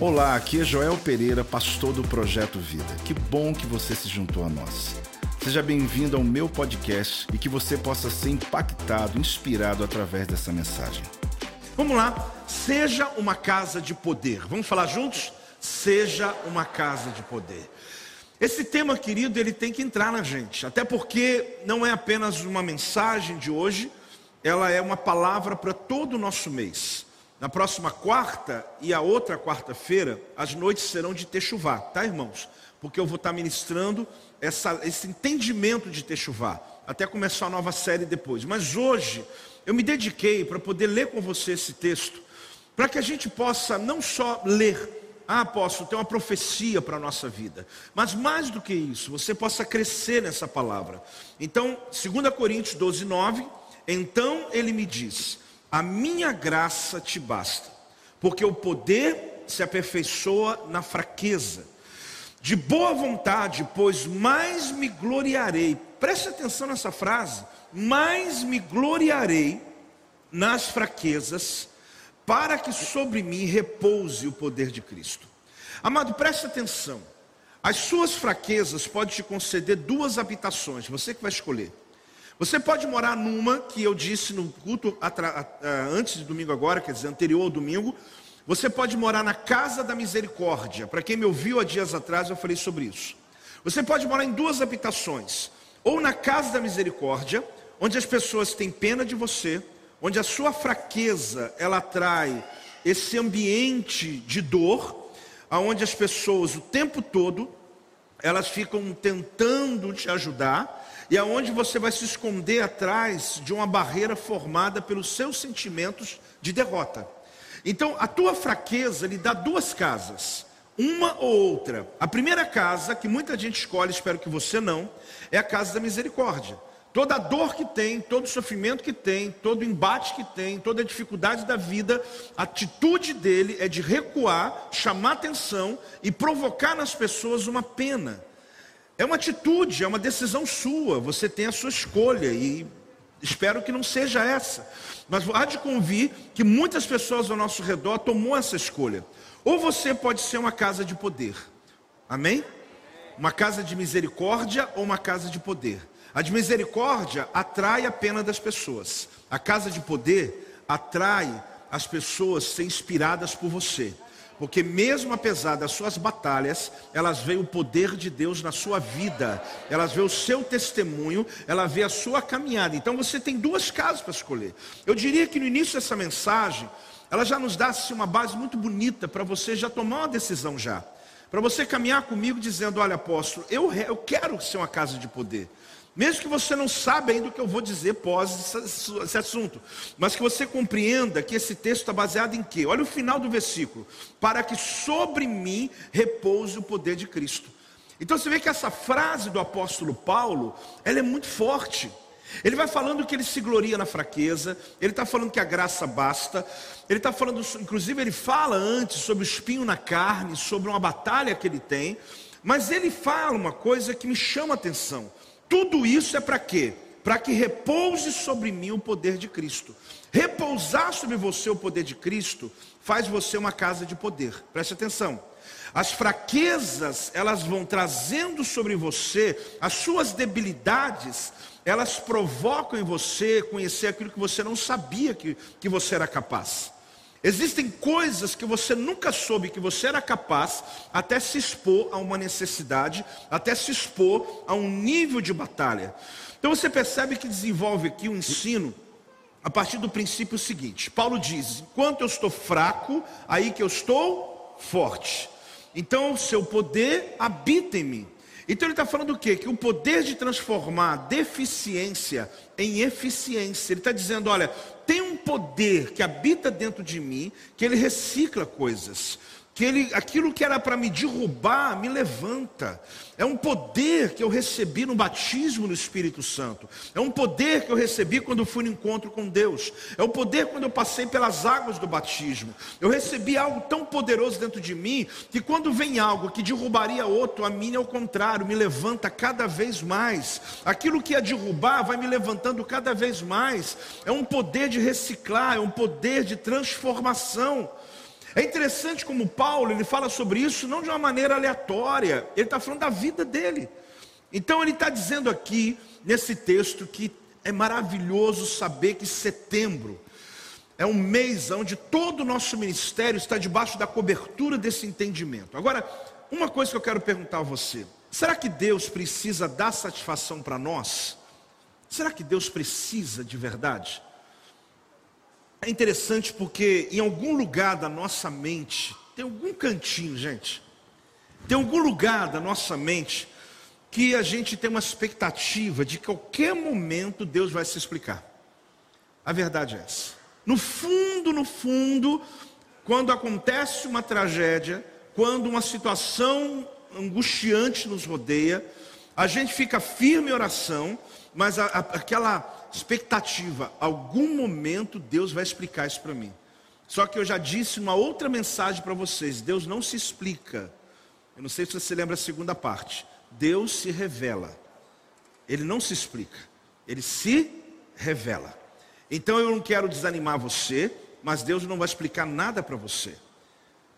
Olá, aqui é Joel Pereira, pastor do Projeto Vida. Que bom que você se juntou a nós. Seja bem-vindo ao meu podcast e que você possa ser impactado, inspirado através dessa mensagem. Vamos lá, seja uma casa de poder. Vamos falar juntos? Seja uma casa de poder. Esse tema, querido, ele tem que entrar na gente, até porque não é apenas uma mensagem de hoje, ela é uma palavra para todo o nosso mês. Na próxima quarta e a outra quarta-feira, as noites serão de Techuvá, tá, irmãos? Porque eu vou estar ministrando essa, esse entendimento de Techuvá, até começar a nova série depois. Mas hoje, eu me dediquei para poder ler com você esse texto, para que a gente possa não só ler, ah, apóstolo, tem uma profecia para a nossa vida. Mas mais do que isso, você possa crescer nessa palavra. Então, 2 Coríntios 12, 9, então ele me diz: a minha graça te basta, porque o poder se aperfeiçoa na fraqueza. De boa vontade, pois mais me gloriarei. Preste atenção nessa frase. Mais me gloriarei nas fraquezas, para que sobre mim repouse o poder de Cristo. Amado, preste atenção. As suas fraquezas podem te conceder duas habitações, você que vai escolher. Você pode morar numa que eu disse no culto antes de domingo agora, quer dizer, anterior ao domingo. Você pode morar na casa da misericórdia. Para quem me ouviu há dias atrás, eu falei sobre isso. Você pode morar em duas habitações: ou na casa da misericórdia, onde as pessoas têm pena de você, onde a sua fraqueza ela atrai esse ambiente de dor, aonde as pessoas o tempo todo elas ficam tentando te ajudar e aonde você vai se esconder atrás de uma barreira formada pelos seus sentimentos de derrota. Então, a tua fraqueza lhe dá duas casas, uma ou outra. A primeira casa, que muita gente escolhe, espero que você não, é a casa da misericórdia. Toda dor que tem, todo sofrimento que tem, todo embate que tem, toda dificuldade da vida, a atitude dele é de recuar, chamar atenção e provocar nas pessoas uma pena. É uma atitude, é uma decisão sua, você tem a sua escolha e espero que não seja essa. Mas há de convir que muitas pessoas ao nosso redor tomou essa escolha. Ou você pode ser uma casa de poder. Amém? Uma casa de misericórdia ou uma casa de poder. A de misericórdia atrai a pena das pessoas. A casa de poder atrai as pessoas ser inspiradas por você. Porque mesmo apesar das suas batalhas, elas veem o poder de Deus na sua vida. Elas veem o seu testemunho, ela vê a sua caminhada. Então você tem duas casas para escolher. Eu diria que no início dessa mensagem, ela já nos dá assim, uma base muito bonita para você já tomar uma decisão já. Para você caminhar comigo dizendo, olha apóstolo, eu, eu quero ser uma casa de poder. Mesmo que você não saiba ainda o que eu vou dizer pós esse assunto, mas que você compreenda que esse texto está baseado em quê? Olha o final do versículo: para que sobre mim repouse o poder de Cristo. Então você vê que essa frase do apóstolo Paulo, ela é muito forte. Ele vai falando que ele se gloria na fraqueza, ele está falando que a graça basta, ele está falando, inclusive ele fala antes sobre o espinho na carne, sobre uma batalha que ele tem, mas ele fala uma coisa que me chama a atenção. Tudo isso é para quê? Para que repouse sobre mim o poder de Cristo. Repousar sobre você o poder de Cristo faz você uma casa de poder. Preste atenção. As fraquezas, elas vão trazendo sobre você as suas debilidades, elas provocam em você conhecer aquilo que você não sabia que, que você era capaz. Existem coisas que você nunca soube que você era capaz, até se expor a uma necessidade, até se expor a um nível de batalha. Então você percebe que desenvolve aqui o um ensino a partir do princípio seguinte: Paulo diz: enquanto eu estou fraco, aí que eu estou forte. Então o seu poder habita em mim. Então ele está falando o quê? Que o poder de transformar deficiência em eficiência. Ele está dizendo: olha, tem um poder que habita dentro de mim, que ele recicla coisas que ele, aquilo que era para me derrubar, me levanta. É um poder que eu recebi no batismo no Espírito Santo. É um poder que eu recebi quando fui no encontro com Deus. É o um poder quando eu passei pelas águas do batismo. Eu recebi algo tão poderoso dentro de mim que quando vem algo que derrubaria outro, a mim é o contrário, me levanta cada vez mais. Aquilo que ia derrubar vai me levantando cada vez mais. É um poder de reciclar, é um poder de transformação. É interessante como Paulo ele fala sobre isso não de uma maneira aleatória, ele está falando da vida dele. Então ele está dizendo aqui nesse texto que é maravilhoso saber que setembro é um mês onde todo o nosso ministério está debaixo da cobertura desse entendimento. Agora, uma coisa que eu quero perguntar a você: será que Deus precisa dar satisfação para nós? Será que Deus precisa de verdade? É interessante porque em algum lugar da nossa mente, tem algum cantinho, gente, tem algum lugar da nossa mente que a gente tem uma expectativa de que qualquer momento Deus vai se explicar. A verdade é essa. No fundo, no fundo, quando acontece uma tragédia, quando uma situação angustiante nos rodeia, a gente fica firme em oração, mas a, a, aquela expectativa, algum momento Deus vai explicar isso para mim. Só que eu já disse uma outra mensagem para vocês: Deus não se explica. Eu não sei se você lembra a segunda parte. Deus se revela. Ele não se explica, ele se revela. Então eu não quero desanimar você, mas Deus não vai explicar nada para você.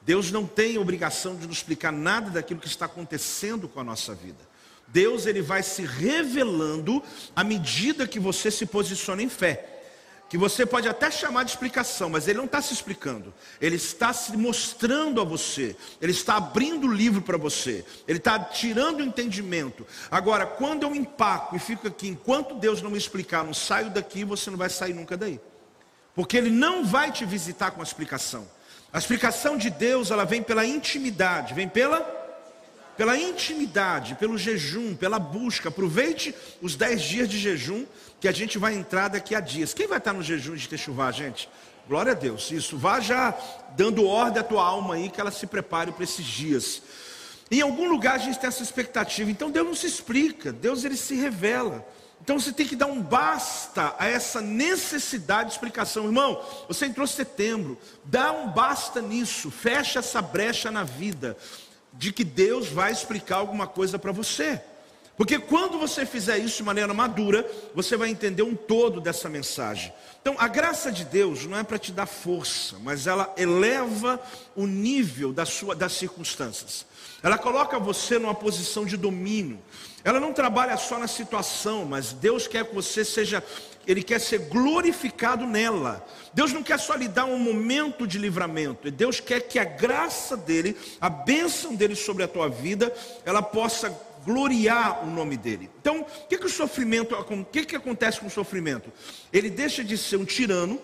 Deus não tem obrigação de nos explicar nada daquilo que está acontecendo com a nossa vida. Deus ele vai se revelando à medida que você se posiciona em fé. Que você pode até chamar de explicação, mas ele não está se explicando. Ele está se mostrando a você. Ele está abrindo o livro para você. Ele está tirando o entendimento. Agora, quando eu empaco e fico aqui, enquanto Deus não me explicar, não saio daqui, você não vai sair nunca daí. Porque ele não vai te visitar com a explicação. A explicação de Deus, ela vem pela intimidade, vem pela pela intimidade, pelo jejum, pela busca. Aproveite os 10 dias de jejum que a gente vai entrar daqui a dias. Quem vai estar no jejum de Techuvá, gente? Glória a Deus. Isso, vá já dando ordem à tua alma aí que ela se prepare para esses dias. Em algum lugar a gente tem essa expectativa. Então Deus não se explica, Deus ele se revela. Então você tem que dar um basta a essa necessidade de explicação. Irmão, você entrou setembro, dá um basta nisso, fecha essa brecha na vida de que Deus vai explicar alguma coisa para você. Porque quando você fizer isso de maneira madura, você vai entender um todo dessa mensagem. Então, a graça de Deus não é para te dar força, mas ela eleva o nível da sua, das circunstâncias. Ela coloca você numa posição de domínio. Ela não trabalha só na situação, mas Deus quer que você seja, Ele quer ser glorificado nela. Deus não quer só lhe dar um momento de livramento, Deus quer que a graça dEle, a bênção dEle sobre a tua vida, ela possa gloriar o nome dEle. Então, o que, que o sofrimento, o que, que acontece com o sofrimento? Ele deixa de ser um tirano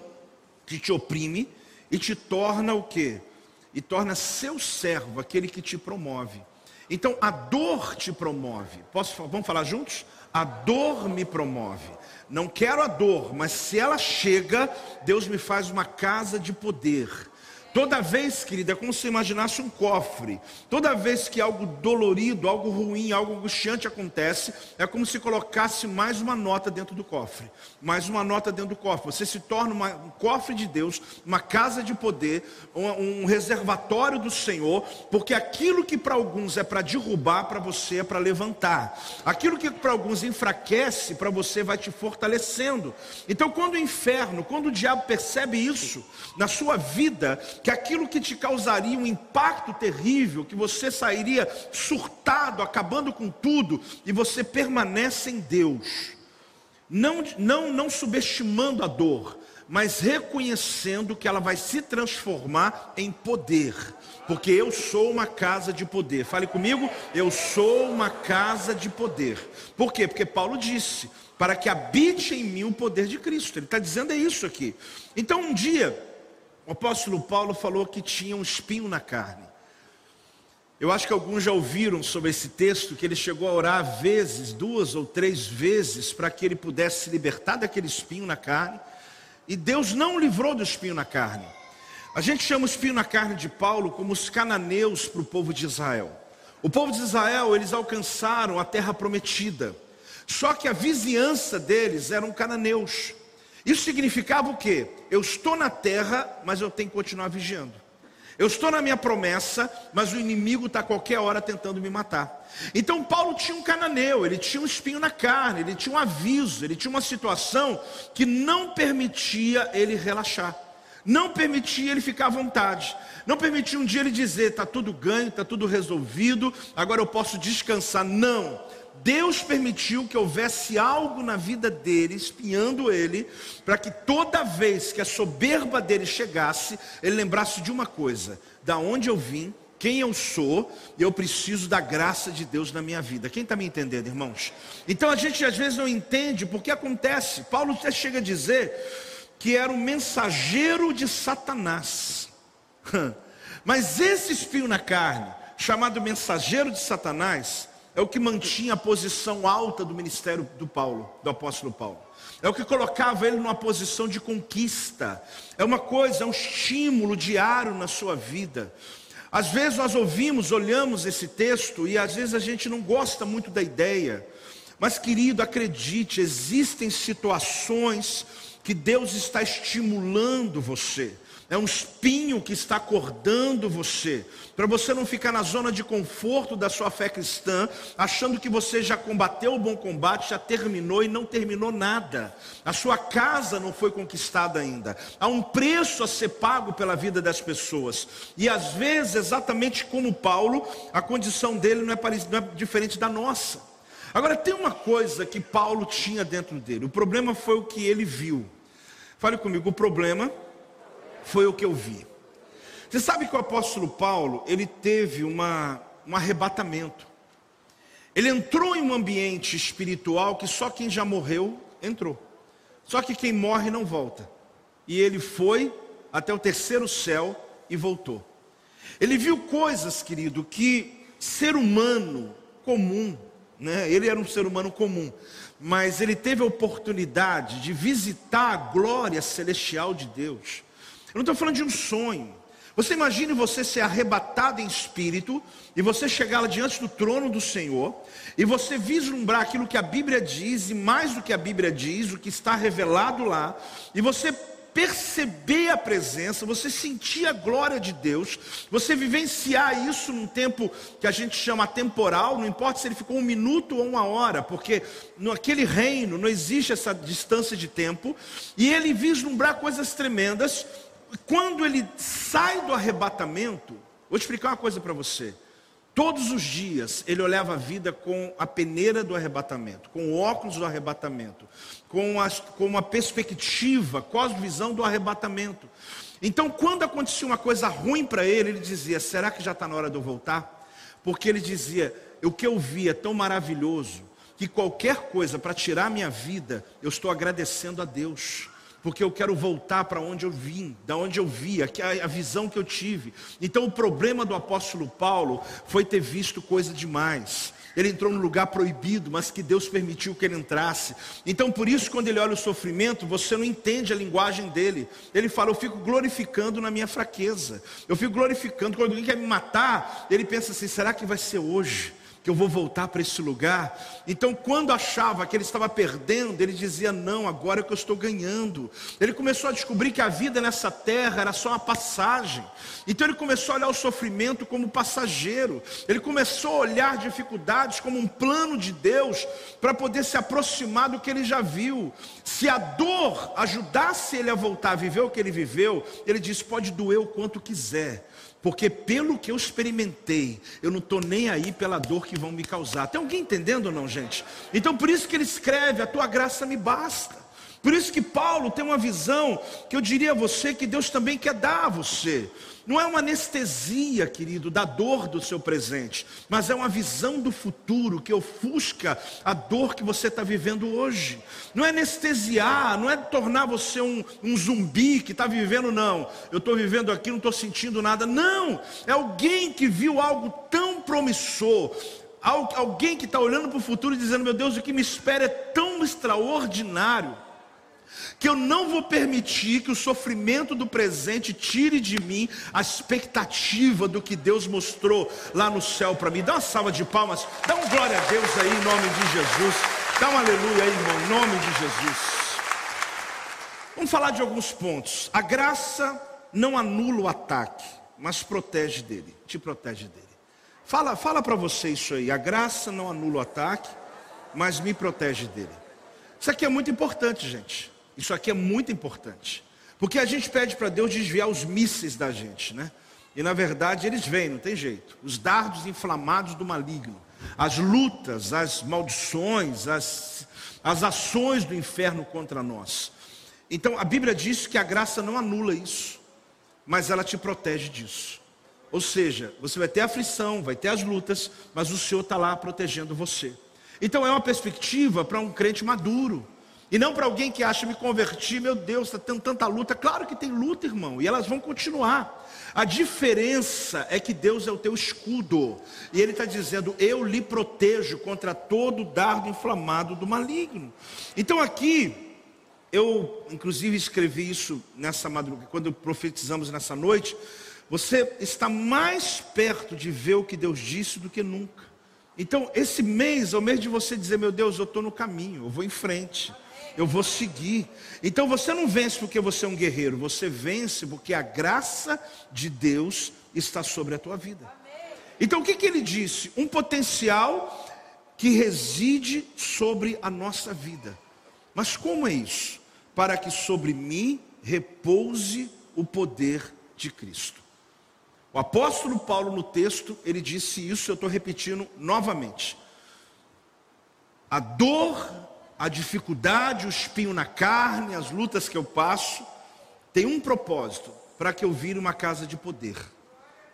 que te oprime e te torna o quê? E torna seu servo, aquele que te promove. Então a dor te promove. Posso, vamos falar juntos? A dor me promove. Não quero a dor, mas se ela chega, Deus me faz uma casa de poder. Toda vez, querida, é como se imaginasse um cofre. Toda vez que algo dolorido, algo ruim, algo angustiante acontece, é como se colocasse mais uma nota dentro do cofre. Mais uma nota dentro do cofre. Você se torna uma, um cofre de Deus, uma casa de poder, um, um reservatório do Senhor, porque aquilo que para alguns é para derrubar, para você é para levantar. Aquilo que para alguns enfraquece, para você vai te fortalecendo. Então, quando o inferno, quando o diabo percebe isso na sua vida, que aquilo que te causaria um impacto terrível, que você sairia surtado, acabando com tudo, e você permanece em Deus, não, não, não subestimando a dor, mas reconhecendo que ela vai se transformar em poder, porque eu sou uma casa de poder. Fale comigo, eu sou uma casa de poder. Por quê? Porque Paulo disse: para que habite em mim o poder de Cristo. Ele está dizendo é isso aqui. Então um dia o apóstolo Paulo falou que tinha um espinho na carne. Eu acho que alguns já ouviram sobre esse texto, que ele chegou a orar vezes, duas ou três vezes, para que ele pudesse se libertar daquele espinho na carne. E Deus não livrou do espinho na carne. A gente chama o espinho na carne de Paulo como os cananeus para o povo de Israel. O povo de Israel, eles alcançaram a terra prometida. Só que a vizinhança deles eram cananeus. Isso significava o quê? Eu estou na terra, mas eu tenho que continuar vigiando. Eu estou na minha promessa, mas o inimigo está a qualquer hora tentando me matar. Então Paulo tinha um cananeu, ele tinha um espinho na carne, ele tinha um aviso, ele tinha uma situação que não permitia ele relaxar. Não permitia ele ficar à vontade. Não permitia um dia ele dizer: está tudo ganho, está tudo resolvido, agora eu posso descansar. Não. Deus permitiu que houvesse algo na vida dele, espiando ele, para que toda vez que a soberba dele chegasse, ele lembrasse de uma coisa: da onde eu vim, quem eu sou, e eu preciso da graça de Deus na minha vida. Quem está me entendendo, irmãos? Então a gente às vezes não entende porque acontece. Paulo até chega a dizer que era o mensageiro de Satanás. Mas esse espinho na carne, chamado mensageiro de Satanás, é o que mantinha a posição alta do ministério do Paulo, do apóstolo Paulo. É o que colocava ele numa posição de conquista. É uma coisa, é um estímulo diário na sua vida. Às vezes nós ouvimos, olhamos esse texto e às vezes a gente não gosta muito da ideia. Mas querido, acredite, existem situações que Deus está estimulando você é um espinho que está acordando você, para você não ficar na zona de conforto da sua fé cristã, achando que você já combateu o bom combate, já terminou e não terminou nada. A sua casa não foi conquistada ainda. Há um preço a ser pago pela vida das pessoas. E às vezes, exatamente como Paulo, a condição dele não é, não é diferente da nossa. Agora, tem uma coisa que Paulo tinha dentro dele. O problema foi o que ele viu. Fale comigo, o problema foi o que eu vi. Você sabe que o apóstolo Paulo, ele teve uma, um arrebatamento. Ele entrou em um ambiente espiritual que só quem já morreu entrou. Só que quem morre não volta. E ele foi até o terceiro céu e voltou. Ele viu coisas, querido, que ser humano comum, né? Ele era um ser humano comum, mas ele teve a oportunidade de visitar a glória celestial de Deus. Eu não estou falando de um sonho. Você imagine você ser arrebatado em espírito e você chegar lá diante do trono do Senhor e você vislumbrar aquilo que a Bíblia diz e mais do que a Bíblia diz, o que está revelado lá, e você perceber a presença, você sentir a glória de Deus, você vivenciar isso num tempo que a gente chama temporal, não importa se ele ficou um minuto ou uma hora, porque naquele reino não existe essa distância de tempo, e ele vislumbrar coisas tremendas, quando ele sai do arrebatamento, vou explicar uma coisa para você. Todos os dias ele olhava a vida com a peneira do arrebatamento, com o óculos do arrebatamento, com, a, com uma perspectiva, do arrebatamento. Então, quando acontecia uma coisa ruim para ele, ele dizia: Será que já está na hora de eu voltar? Porque ele dizia: O que eu vi é tão maravilhoso que qualquer coisa para tirar minha vida, eu estou agradecendo a Deus porque eu quero voltar para onde eu vim, da onde eu vi, a, a visão que eu tive. Então o problema do apóstolo Paulo foi ter visto coisa demais. Ele entrou no lugar proibido, mas que Deus permitiu que ele entrasse. Então, por isso, quando ele olha o sofrimento, você não entende a linguagem dele. Ele fala: Eu fico glorificando na minha fraqueza. Eu fico glorificando. Quando alguém quer me matar, ele pensa assim: será que vai ser hoje? Que eu vou voltar para esse lugar. Então, quando achava que ele estava perdendo, ele dizia: Não, agora é que eu estou ganhando. Ele começou a descobrir que a vida nessa terra era só uma passagem. Então, ele começou a olhar o sofrimento como passageiro. Ele começou a olhar dificuldades como um plano de Deus para poder se aproximar do que ele já viu. Se a dor ajudasse ele a voltar a viver o que ele viveu, ele disse: Pode doer o quanto quiser porque pelo que eu experimentei, eu não estou nem aí pela dor que vão me causar. Tem alguém entendendo ou não, gente? Então por isso que ele escreve: a tua graça me basta. Por isso que Paulo tem uma visão que eu diria a você que Deus também quer dar a você. Não é uma anestesia, querido, da dor do seu presente, mas é uma visão do futuro que ofusca a dor que você está vivendo hoje. Não é anestesiar, não é tornar você um, um zumbi que está vivendo, não. Eu estou vivendo aqui, não estou sentindo nada. Não, é alguém que viu algo tão promissor, alguém que está olhando para o futuro e dizendo: Meu Deus, o que me espera é tão extraordinário que eu não vou permitir que o sofrimento do presente tire de mim a expectativa do que Deus mostrou lá no céu para mim. Dá uma salva de palmas, dá um glória a Deus aí em nome de Jesus. Dá um aleluia aí, irmão, em nome de Jesus. Vamos falar de alguns pontos. A graça não anula o ataque, mas protege dele, te protege dele. Fala, fala para você isso aí. A graça não anula o ataque, mas me protege dele. Isso aqui é muito importante, gente. Isso aqui é muito importante. Porque a gente pede para Deus desviar os mísseis da gente, né? E na verdade eles vêm, não tem jeito. Os dardos inflamados do maligno, as lutas, as maldições, as, as ações do inferno contra nós. Então a Bíblia diz que a graça não anula isso, mas ela te protege disso. Ou seja, você vai ter aflição, vai ter as lutas, mas o Senhor está lá protegendo você. Então é uma perspectiva para um crente maduro. E não para alguém que acha me convertir, meu Deus, está tendo tanta luta. Claro que tem luta, irmão, e elas vão continuar. A diferença é que Deus é o teu escudo, e Ele está dizendo: Eu lhe protejo contra todo dardo inflamado do maligno. Então aqui, eu inclusive escrevi isso nessa madrugada, quando profetizamos nessa noite. Você está mais perto de ver o que Deus disse do que nunca. Então, esse mês é o mês de você dizer: Meu Deus, eu estou no caminho, eu vou em frente eu vou seguir. Então você não vence porque você é um guerreiro, você vence porque a graça de Deus está sobre a tua vida. Então o que, que ele disse? Um potencial que reside sobre a nossa vida. Mas como é isso? Para que sobre mim repouse o poder de Cristo. O apóstolo Paulo no texto, ele disse isso, eu estou repetindo novamente. A dor a dificuldade, o espinho na carne, as lutas que eu passo, tem um propósito: para que eu vire uma casa de poder,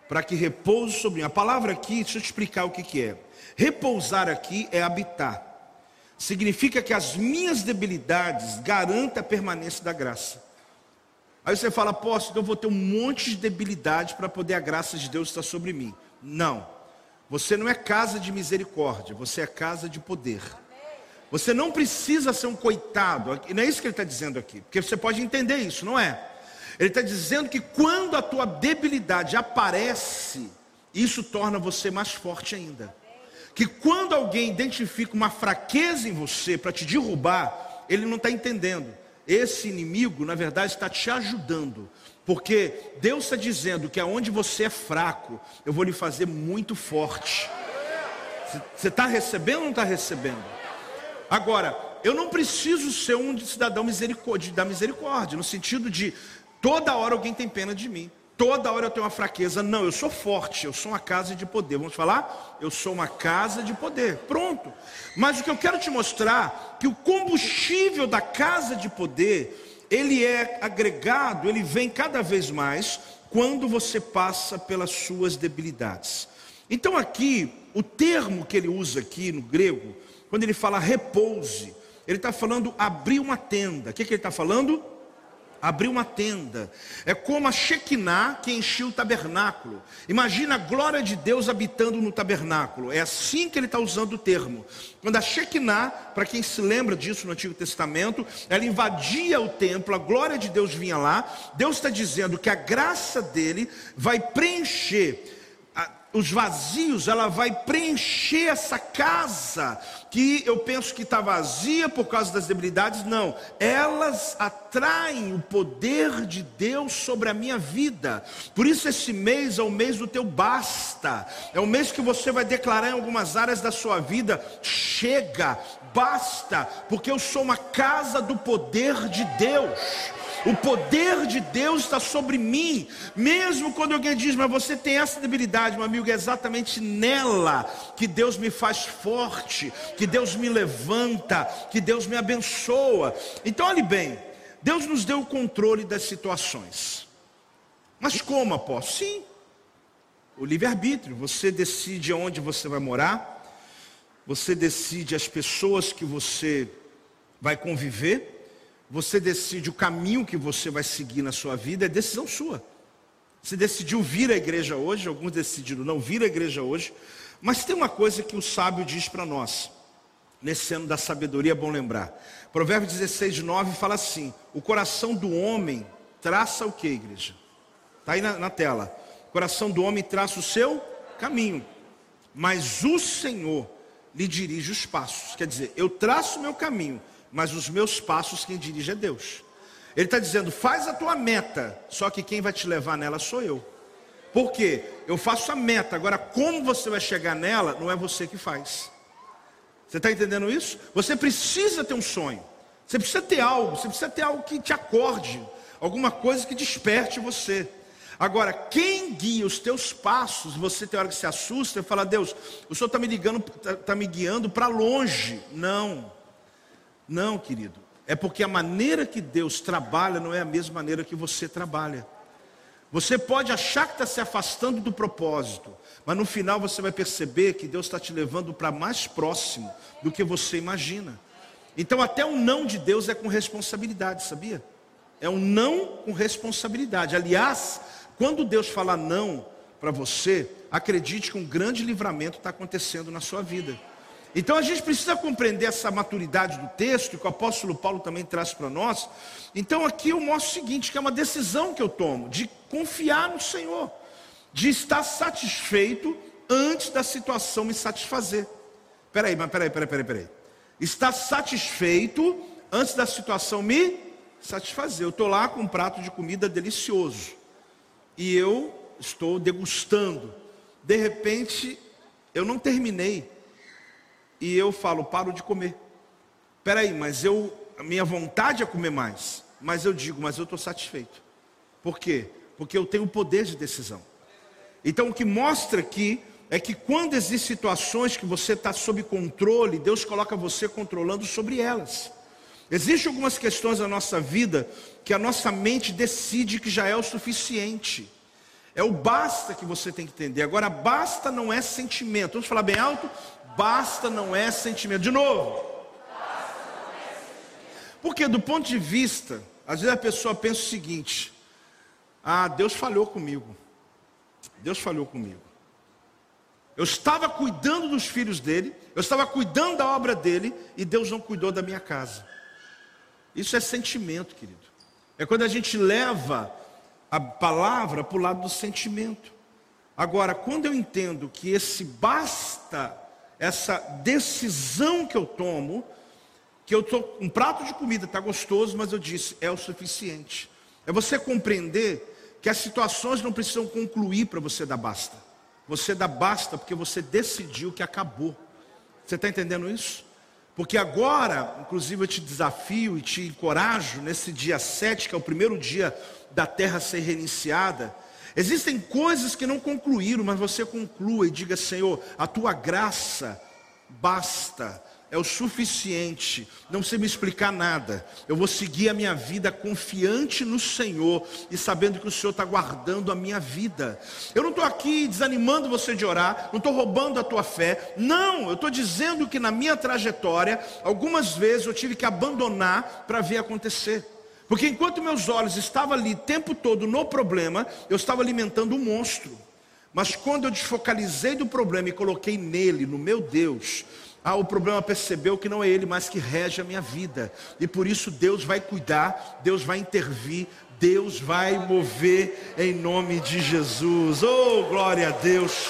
para que repouse sobre mim. A palavra aqui, deixa eu te explicar o que, que é. Repousar aqui é habitar. Significa que as minhas debilidades garantem a permanência da graça. Aí você fala, posso, então eu vou ter um monte de debilidade para poder a graça de Deus estar sobre mim. Não. Você não é casa de misericórdia, você é casa de poder. Você não precisa ser um coitado, não é isso que ele está dizendo aqui, porque você pode entender isso, não é? Ele está dizendo que quando a tua debilidade aparece, isso torna você mais forte ainda. Que quando alguém identifica uma fraqueza em você para te derrubar, ele não está entendendo. Esse inimigo, na verdade, está te ajudando. Porque Deus está dizendo que aonde você é fraco, eu vou lhe fazer muito forte. Você está recebendo ou não está recebendo? Agora, eu não preciso ser um cidadão misericórdia, da misericórdia, no sentido de toda hora alguém tem pena de mim, toda hora eu tenho uma fraqueza. Não, eu sou forte, eu sou uma casa de poder. Vamos falar? Eu sou uma casa de poder. Pronto. Mas o que eu quero te mostrar que o combustível da casa de poder, ele é agregado, ele vem cada vez mais quando você passa pelas suas debilidades. Então aqui, o termo que ele usa aqui no grego, quando ele fala repouse, ele está falando abrir uma tenda. O que, que ele está falando? Abrir uma tenda. É como a Shekinah que enchia o tabernáculo. Imagina a glória de Deus habitando no tabernáculo. É assim que ele está usando o termo. Quando a Shekinah, para quem se lembra disso no Antigo Testamento, ela invadia o templo, a glória de Deus vinha lá. Deus está dizendo que a graça dele vai preencher os vazios, ela vai preencher essa casa que eu penso que está vazia por causa das debilidades. Não, elas atraem o poder de Deus sobre a minha vida. Por isso, esse mês é o mês do teu basta, é o mês que você vai declarar em algumas áreas da sua vida: chega, basta, porque eu sou uma casa do poder de Deus. O poder de Deus está sobre mim. Mesmo quando alguém diz, mas você tem essa debilidade, meu amigo, é exatamente nela que Deus me faz forte, que Deus me levanta, que Deus me abençoa. Então, olhe bem, Deus nos deu o controle das situações. Mas como, apóstolo? Sim, o livre-arbítrio. Você decide aonde você vai morar, você decide as pessoas que você vai conviver. Você decide o caminho que você vai seguir na sua vida, é decisão sua. Você decidiu vir à igreja hoje, alguns decidiram não vir à igreja hoje, mas tem uma coisa que o sábio diz para nós, nesse ano da sabedoria é bom lembrar. Provérbios 16, 9 fala assim: O coração do homem traça o que, igreja? Está aí na, na tela. O coração do homem traça o seu caminho, mas o Senhor lhe dirige os passos. Quer dizer, eu traço o meu caminho, mas os meus passos quem dirige é Deus. Ele está dizendo: faz a tua meta, só que quem vai te levar nela sou eu. Por quê? Eu faço a meta, agora como você vai chegar nela, não é você que faz. Você está entendendo isso? Você precisa ter um sonho, você precisa ter algo, você precisa ter algo que te acorde, alguma coisa que desperte você. Agora, quem guia os teus passos, você tem hora que se assusta e fala, Deus, o Senhor está me ligando, está tá me guiando para longe. Não, não, querido. É porque a maneira que Deus trabalha não é a mesma maneira que você trabalha. Você pode achar que está se afastando do propósito, mas no final você vai perceber que Deus está te levando para mais próximo do que você imagina. Então, até o não de Deus é com responsabilidade, sabia? É um não com responsabilidade. Aliás, quando Deus fala não para você, acredite que um grande livramento está acontecendo na sua vida. Então a gente precisa compreender essa maturidade do texto, que o apóstolo Paulo também traz para nós. Então aqui eu mostro o seguinte: que é uma decisão que eu tomo de confiar no Senhor, de estar satisfeito antes da situação me satisfazer. Peraí, mas peraí, peraí, peraí, peraí. Estar satisfeito antes da situação me satisfazer. Eu estou lá com um prato de comida delicioso e eu estou degustando. De repente, eu não terminei e eu falo, paro de comer. Espera aí, mas eu, a minha vontade é comer mais. Mas eu digo, mas eu estou satisfeito. Por quê? Porque eu tenho o poder de decisão. Então, o que mostra aqui é que quando existem situações que você está sob controle, Deus coloca você controlando sobre elas. Existem algumas questões da nossa vida que a nossa mente decide que já é o suficiente. É o basta que você tem que entender. Agora, basta não é sentimento. Vamos falar bem alto? Basta não é sentimento. De novo. Porque do ponto de vista, às vezes a pessoa pensa o seguinte: Ah, Deus falhou comigo. Deus falhou comigo. Eu estava cuidando dos filhos dele, eu estava cuidando da obra dele e Deus não cuidou da minha casa. Isso é sentimento, querido. É quando a gente leva a palavra para o lado do sentimento. Agora, quando eu entendo que esse basta, essa decisão que eu tomo, que eu estou, um prato de comida está gostoso, mas eu disse, é o suficiente. É você compreender que as situações não precisam concluir para você dar basta. Você dá basta porque você decidiu que acabou. Você está entendendo isso? Porque agora, inclusive, eu te desafio e te encorajo nesse dia 7, que é o primeiro dia da terra ser reiniciada. Existem coisas que não concluíram, mas você conclua e diga: Senhor, a tua graça basta é o suficiente, não precisa me explicar nada. Eu vou seguir a minha vida confiante no Senhor e sabendo que o Senhor está guardando a minha vida. Eu não estou aqui desanimando você de orar, não estou roubando a tua fé. Não, eu estou dizendo que na minha trajetória, algumas vezes eu tive que abandonar para ver acontecer. Porque enquanto meus olhos estavam ali o tempo todo no problema, eu estava alimentando um monstro. Mas quando eu desfocalizei do problema e coloquei nele, no meu Deus, ah, o problema percebeu que não é ele, mas que rege a minha vida. E por isso Deus vai cuidar, Deus vai intervir, Deus vai mover em nome de Jesus. Oh, glória a Deus.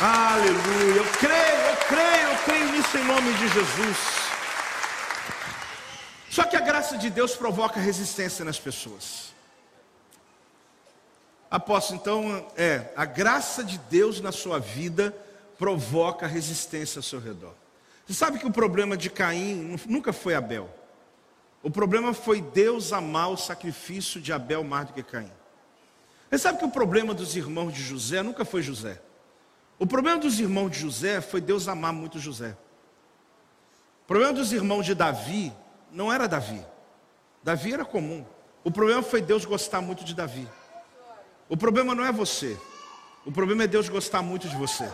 Aleluia. Eu creio, eu creio, eu creio nisso em nome de Jesus. Só que a graça de Deus provoca resistência nas pessoas. Apóstolo, então, é, a graça de Deus na sua vida provoca resistência ao seu redor. Você sabe que o problema de Caim nunca foi Abel. O problema foi Deus amar o sacrifício de Abel mais do que Caim. Você sabe que o problema dos irmãos de José nunca foi José. O problema dos irmãos de José foi Deus amar muito José. O problema dos irmãos de Davi não era Davi. Davi era comum. O problema foi Deus gostar muito de Davi. O problema não é você. O problema é Deus gostar muito de você.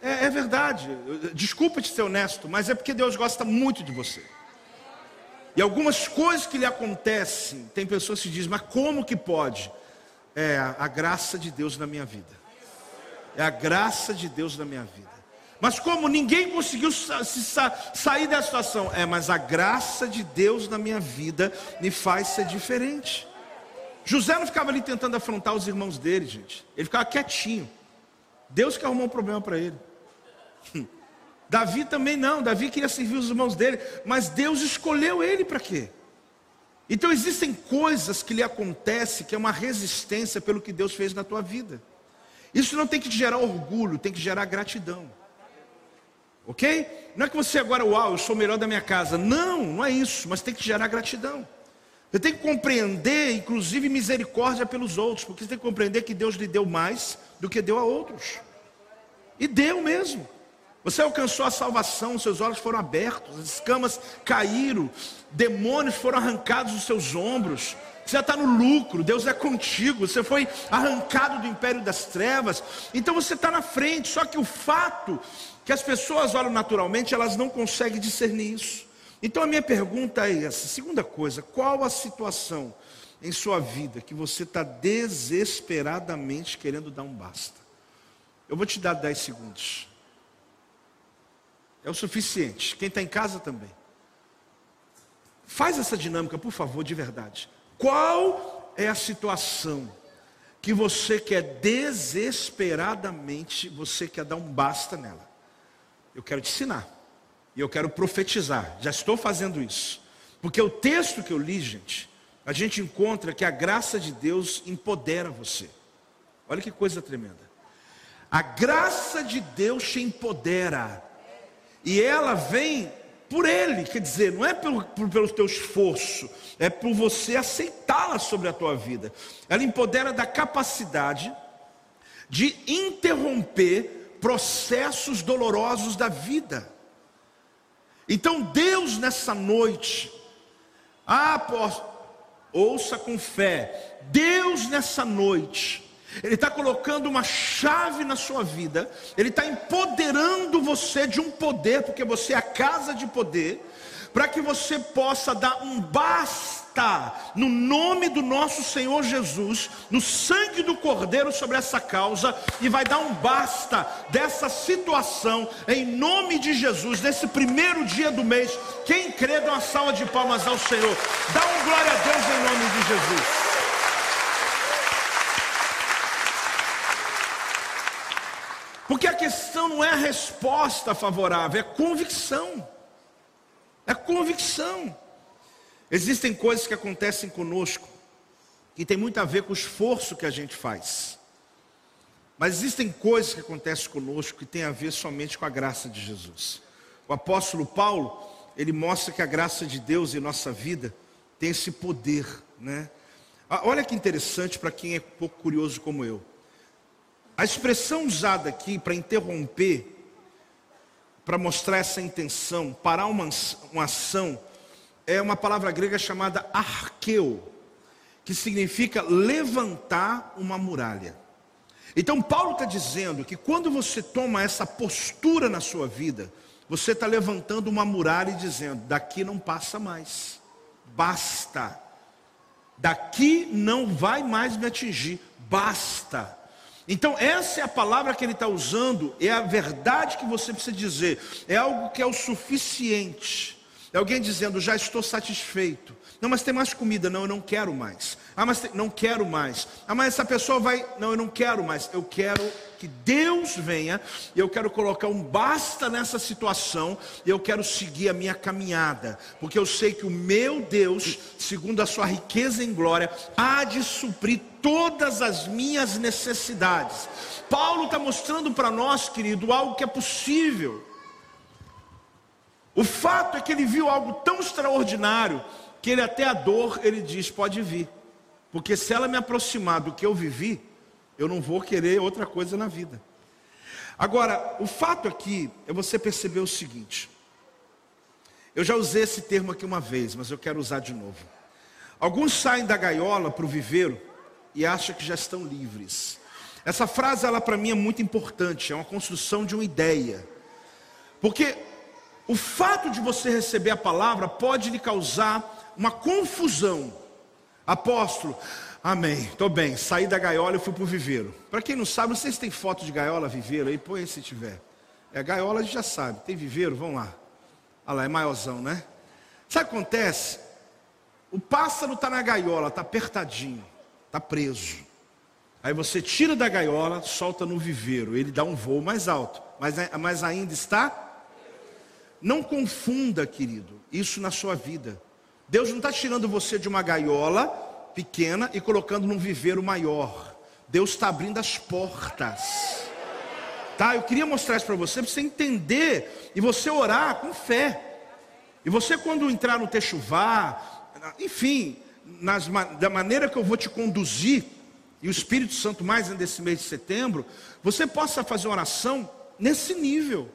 É, é verdade. Desculpa te ser honesto, mas é porque Deus gosta muito de você. E algumas coisas que lhe acontecem, tem pessoas que dizem, mas como que pode? É a graça de Deus na minha vida. É a graça de Deus na minha vida. Mas como ninguém conseguiu sa sa sair dessa situação? É, mas a graça de Deus na minha vida me faz ser diferente. José não ficava ali tentando afrontar os irmãos dele, gente. Ele ficava quietinho. Deus que arrumou um problema para ele. Davi também não, Davi queria servir os irmãos dele, mas Deus escolheu ele para quê? Então existem coisas que lhe acontecem que é uma resistência pelo que Deus fez na tua vida. Isso não tem que te gerar orgulho, tem que gerar gratidão. Ok? Não é que você agora, uau, eu sou o melhor da minha casa. Não, não é isso, mas tem que gerar gratidão. Você tem que compreender, inclusive, misericórdia pelos outros, porque você tem que compreender que Deus lhe deu mais do que deu a outros. E deu mesmo. Você alcançou a salvação, seus olhos foram abertos, as escamas caíram, demônios foram arrancados dos seus ombros. Você já está no lucro, Deus é contigo, você foi arrancado do império das trevas, então você está na frente. Só que o fato que as pessoas olham naturalmente, elas não conseguem discernir isso. Então a minha pergunta é essa: segunda coisa, qual a situação em sua vida que você está desesperadamente querendo dar um basta? Eu vou te dar 10 segundos. É o suficiente. Quem está em casa também. Faz essa dinâmica, por favor, de verdade. Qual é a situação que você quer desesperadamente, você quer dar um basta nela? Eu quero te ensinar. E eu quero profetizar. Já estou fazendo isso. Porque o texto que eu li, gente, a gente encontra que a graça de Deus empodera você. Olha que coisa tremenda. A graça de Deus te empodera. E ela vem por Ele, quer dizer, não é pelo, pelo teu esforço, é por você aceitá-la sobre a tua vida. Ela empodera da capacidade de interromper processos dolorosos da vida. Então Deus nessa noite, ah, apóstolo, ouça com fé, Deus nessa noite, ele está colocando uma chave na sua vida, Ele está empoderando você de um poder, porque você é a casa de poder, para que você possa dar um basta no nome do nosso Senhor Jesus, no sangue do Cordeiro sobre essa causa, e vai dar um basta dessa situação, em nome de Jesus, nesse primeiro dia do mês. Quem crê, dá uma salva de palmas ao Senhor, dá um glória a Deus em nome de Jesus. Porque a questão não é a resposta favorável, é convicção. É convicção. Existem coisas que acontecem conosco que tem muito a ver com o esforço que a gente faz. Mas existem coisas que acontecem conosco que tem a ver somente com a graça de Jesus. O apóstolo Paulo, ele mostra que a graça de Deus em nossa vida tem esse poder, né? Ah, olha que interessante para quem é pouco curioso como eu. A expressão usada aqui para interromper, para mostrar essa intenção, parar uma, uma ação, é uma palavra grega chamada arqueu, que significa levantar uma muralha. Então Paulo está dizendo que quando você toma essa postura na sua vida, você está levantando uma muralha e dizendo: daqui não passa mais, basta, daqui não vai mais me atingir, basta. Então, essa é a palavra que ele está usando, é a verdade que você precisa dizer, é algo que é o suficiente. É alguém dizendo, já estou satisfeito. Não, mas tem mais comida. Não, eu não quero mais. Ah, mas tem... não quero mais. Ah, mas essa pessoa vai. Não, eu não quero mais. Eu quero que Deus venha. Eu quero colocar um basta nessa situação. Eu quero seguir a minha caminhada. Porque eu sei que o meu Deus, segundo a sua riqueza em glória, há de suprir todas as minhas necessidades. Paulo está mostrando para nós, querido, algo que é possível. O fato é que ele viu algo tão extraordinário que ele até a dor, ele diz, pode vir. Porque se ela me aproximar do que eu vivi, eu não vou querer outra coisa na vida. Agora, o fato aqui é você perceber o seguinte. Eu já usei esse termo aqui uma vez, mas eu quero usar de novo. Alguns saem da gaiola para o viveiro e acham que já estão livres. Essa frase, ela para mim é muito importante, é uma construção de uma ideia. Porque o fato de você receber a palavra pode lhe causar uma confusão. Apóstolo, amém, estou bem, saí da gaiola e fui para o viveiro. Para quem não sabe, vocês têm foto de gaiola, viveiro aí? Põe se tiver. É gaiola, a gente já sabe. Tem viveiro? Vamos lá. Olha lá, é maiorzão, né? Sabe o que acontece? O pássaro está na gaiola, está apertadinho, está preso. Aí você tira da gaiola, solta no viveiro, ele dá um voo mais alto, mas, mas ainda está. Não confunda, querido, isso na sua vida. Deus não está tirando você de uma gaiola pequena e colocando num viveiro maior. Deus está abrindo as portas. Tá? Eu queria mostrar isso para você, para você entender e você orar com fé. E você, quando entrar no Techuvá, enfim, nas, da maneira que eu vou te conduzir, e o Espírito Santo mais nesse mês de setembro, você possa fazer oração nesse nível.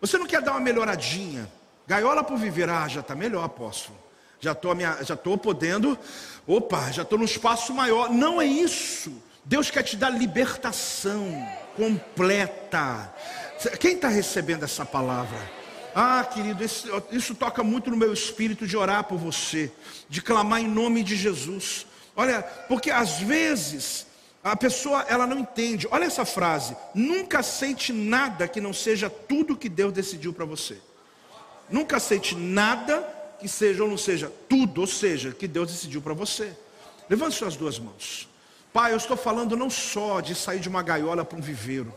Você não quer dar uma melhoradinha. Gaiola por viver, ah, já está melhor, apóstolo. Já estou já tô podendo, opa, já estou num espaço maior. Não é isso. Deus quer te dar libertação completa. Quem está recebendo essa palavra? Ah, querido, isso, isso toca muito no meu espírito de orar por você, de clamar em nome de Jesus. Olha, porque às vezes a pessoa ela não entende. Olha essa frase: nunca aceite nada que não seja tudo que Deus decidiu para você. Nunca aceite nada que seja ou não seja tudo, ou seja, que Deus decidiu para você. Levante suas duas mãos. Pai, eu estou falando não só de sair de uma gaiola para um viveiro.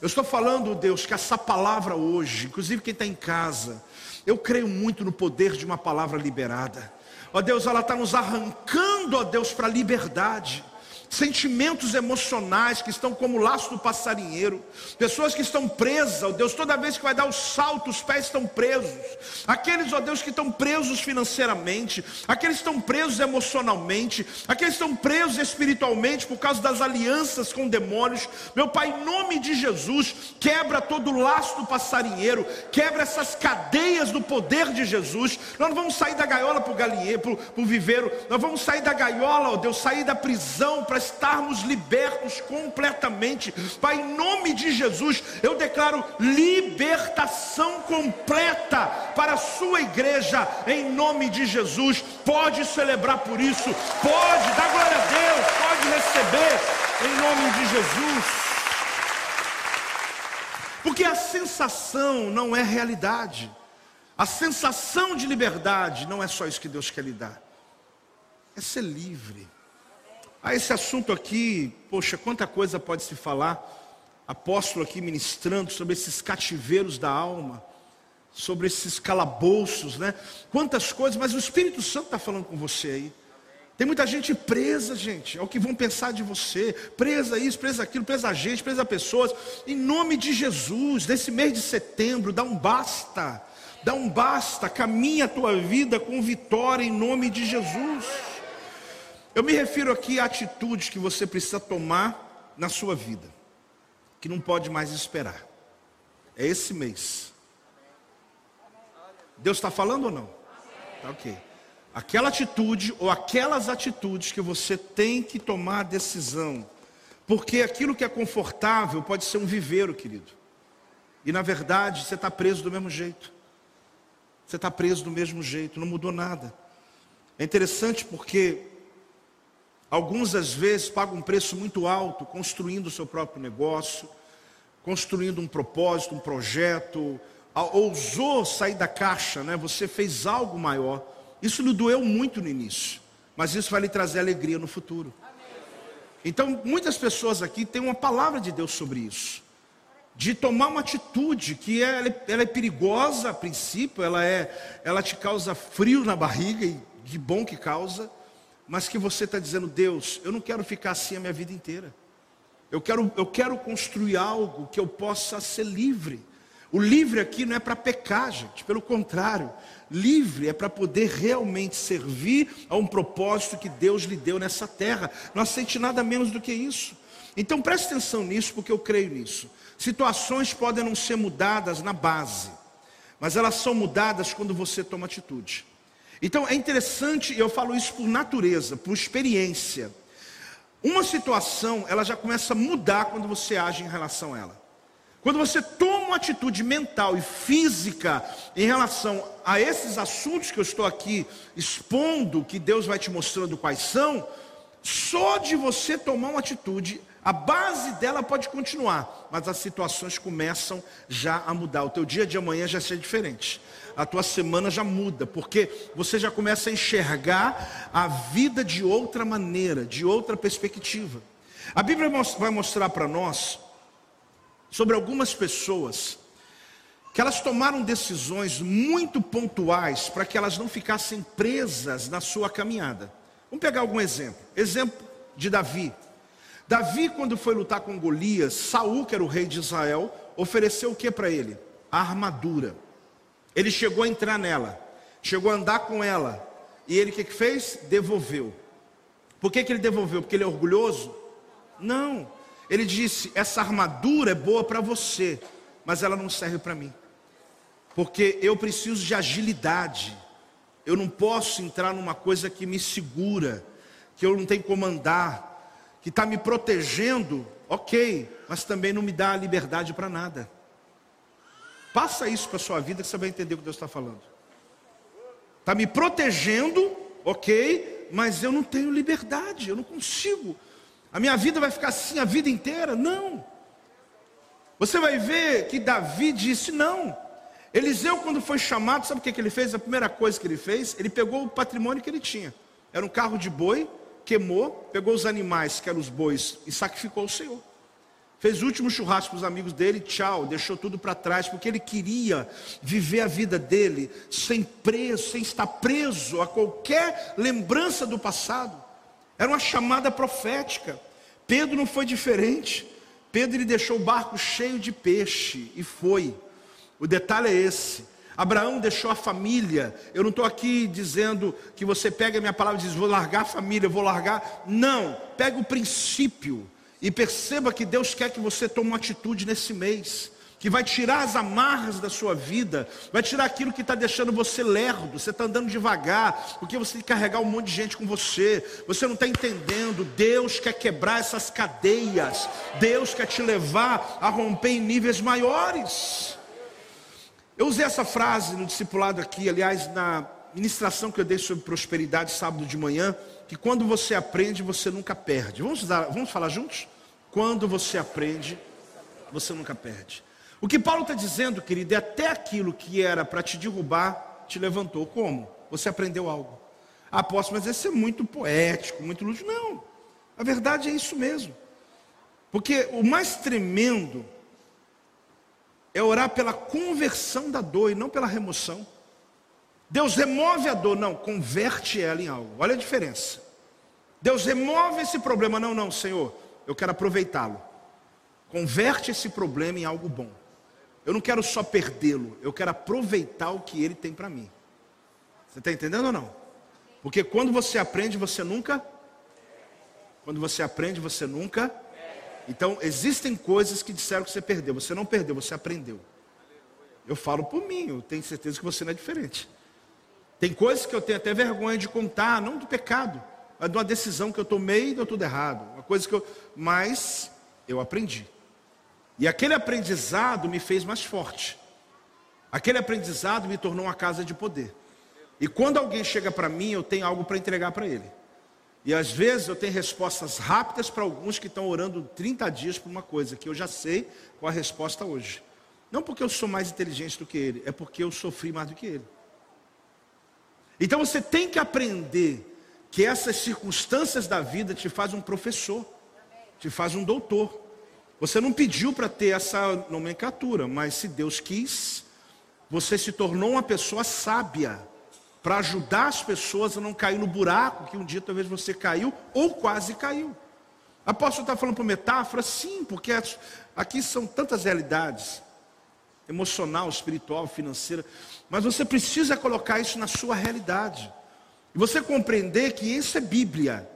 Eu estou falando, Deus, que essa palavra hoje, inclusive quem está em casa, eu creio muito no poder de uma palavra liberada. Ó Deus, ela está nos arrancando, ó Deus, para a liberdade sentimentos emocionais que estão como o laço do passarinheiro, pessoas que estão presas, ó Deus, toda vez que vai dar o salto, os pés estão presos, aqueles, ó Deus, que estão presos financeiramente, aqueles que estão presos emocionalmente, aqueles que estão presos espiritualmente por causa das alianças com demônios, meu Pai, em nome de Jesus, quebra todo o laço do passarinheiro, quebra essas cadeias do poder de Jesus, nós não vamos sair da gaiola para o galinheiro, para o viveiro, nós vamos sair da gaiola, ó Deus, sair da prisão para estarmos libertos completamente. Pai, em nome de Jesus, eu declaro libertação completa para a sua igreja, em nome de Jesus. Pode celebrar por isso, pode dar glória a Deus, pode receber, em nome de Jesus. Porque a sensação não é realidade. A sensação de liberdade não é só isso que Deus quer lhe dar. É ser livre. Ah, esse assunto aqui, poxa, quanta coisa pode se falar. Apóstolo aqui ministrando sobre esses cativeiros da alma, sobre esses calabouços, né? Quantas coisas, mas o Espírito Santo está falando com você aí. Tem muita gente presa, gente, é o que vão pensar de você, presa isso, presa aquilo, presa a gente, presa a pessoas. Em nome de Jesus, nesse mês de setembro, dá um basta, dá um basta, caminha a tua vida com vitória em nome de Jesus. Eu me refiro aqui a atitudes que você precisa tomar na sua vida, que não pode mais esperar. É esse mês. Deus está falando ou não? Tá ok. Aquela atitude ou aquelas atitudes que você tem que tomar a decisão, porque aquilo que é confortável pode ser um viveiro, querido. E na verdade você está preso do mesmo jeito. Você está preso do mesmo jeito, não mudou nada. É interessante porque Alguns, às vezes, pagam um preço muito alto construindo o seu próprio negócio, construindo um propósito, um projeto, ousou sair da caixa, né? você fez algo maior. Isso lhe doeu muito no início, mas isso vai lhe trazer alegria no futuro. Então, muitas pessoas aqui têm uma palavra de Deus sobre isso. De tomar uma atitude que é, ela é, é perigosa a princípio, ela, é, ela te causa frio na barriga, e de bom que causa, mas que você está dizendo, Deus, eu não quero ficar assim a minha vida inteira. Eu quero, eu quero construir algo que eu possa ser livre. O livre aqui não é para pecar, gente, pelo contrário, livre é para poder realmente servir a um propósito que Deus lhe deu nessa terra. Não aceite nada menos do que isso. Então preste atenção nisso, porque eu creio nisso. Situações podem não ser mudadas na base, mas elas são mudadas quando você toma atitude. Então é interessante, e eu falo isso por natureza, por experiência. Uma situação, ela já começa a mudar quando você age em relação a ela. Quando você toma uma atitude mental e física em relação a esses assuntos que eu estou aqui expondo, que Deus vai te mostrando quais são, só de você tomar uma atitude, a base dela pode continuar, mas as situações começam já a mudar. O teu dia de amanhã já ser diferente a tua semana já muda, porque você já começa a enxergar a vida de outra maneira, de outra perspectiva. A Bíblia vai mostrar para nós sobre algumas pessoas que elas tomaram decisões muito pontuais para que elas não ficassem presas na sua caminhada. Vamos pegar algum exemplo. Exemplo de Davi. Davi, quando foi lutar com Golias, Saul, que era o rei de Israel, ofereceu o que para ele? A armadura. Ele chegou a entrar nela, chegou a andar com ela, e ele o que, que fez? Devolveu. Por que, que ele devolveu? Porque ele é orgulhoso? Não. Ele disse: essa armadura é boa para você, mas ela não serve para mim. Porque eu preciso de agilidade. Eu não posso entrar numa coisa que me segura, que eu não tenho como andar, que está me protegendo, ok, mas também não me dá liberdade para nada. Passa isso para a sua vida que você vai entender o que Deus está falando. Está me protegendo, ok, mas eu não tenho liberdade, eu não consigo. A minha vida vai ficar assim a vida inteira? Não. Você vai ver que Davi disse não. Eliseu, quando foi chamado, sabe o que, que ele fez? A primeira coisa que ele fez, ele pegou o patrimônio que ele tinha. Era um carro de boi, queimou, pegou os animais, que eram os bois, e sacrificou o Senhor. Fez o último churrasco para os amigos dele, tchau, deixou tudo para trás, porque ele queria viver a vida dele sem preso, sem estar preso a qualquer lembrança do passado. Era uma chamada profética. Pedro não foi diferente. Pedro ele deixou o barco cheio de peixe e foi. O detalhe é esse. Abraão deixou a família. Eu não estou aqui dizendo que você pega a minha palavra e diz, vou largar a família, vou largar. Não, pega o princípio e perceba que Deus quer que você tome uma atitude nesse mês. Que vai tirar as amarras da sua vida, vai tirar aquilo que está deixando você lerdo, você está andando devagar, porque você tem que carregar um monte de gente com você, você não está entendendo. Deus quer quebrar essas cadeias, Deus quer te levar a romper em níveis maiores. Eu usei essa frase no discipulado aqui, aliás, na ministração que eu dei sobre prosperidade sábado de manhã, que quando você aprende, você nunca perde. Vamos, usar, vamos falar juntos? Quando você aprende, você nunca perde. O que Paulo está dizendo, querido, é até aquilo que era para te derrubar, te levantou. Como? Você aprendeu algo. Ah, posso, mas esse é muito poético, muito lúdico. Não, a verdade é isso mesmo. Porque o mais tremendo é orar pela conversão da dor e não pela remoção. Deus remove a dor, não, converte ela em algo. Olha a diferença. Deus remove esse problema, não, não, Senhor, eu quero aproveitá-lo. Converte esse problema em algo bom. Eu não quero só perdê-lo, eu quero aproveitar o que ele tem para mim. Você está entendendo ou não? Porque quando você aprende, você nunca. Quando você aprende, você nunca então, existem coisas que disseram que você perdeu. Você não perdeu, você aprendeu. Eu falo por mim, eu tenho certeza que você não é diferente. Tem coisas que eu tenho até vergonha de contar, não do pecado, de uma decisão que eu tomei e deu tudo errado. Uma coisa que eu. Mas eu aprendi. E aquele aprendizado me fez mais forte. Aquele aprendizado me tornou uma casa de poder. E quando alguém chega para mim, eu tenho algo para entregar para ele. E às vezes eu tenho respostas rápidas para alguns que estão orando 30 dias por uma coisa que eu já sei qual a resposta hoje. Não porque eu sou mais inteligente do que ele, é porque eu sofri mais do que ele. Então você tem que aprender que essas circunstâncias da vida te fazem um professor, te faz um doutor. Você não pediu para ter essa nomenclatura, mas se Deus quis, você se tornou uma pessoa sábia para ajudar as pessoas a não cair no buraco que um dia talvez você caiu ou quase caiu. Apóstolo está falando por metáfora? Sim, porque aqui são tantas realidades emocional, espiritual, financeira, mas você precisa colocar isso na sua realidade. E você compreender que isso é Bíblia.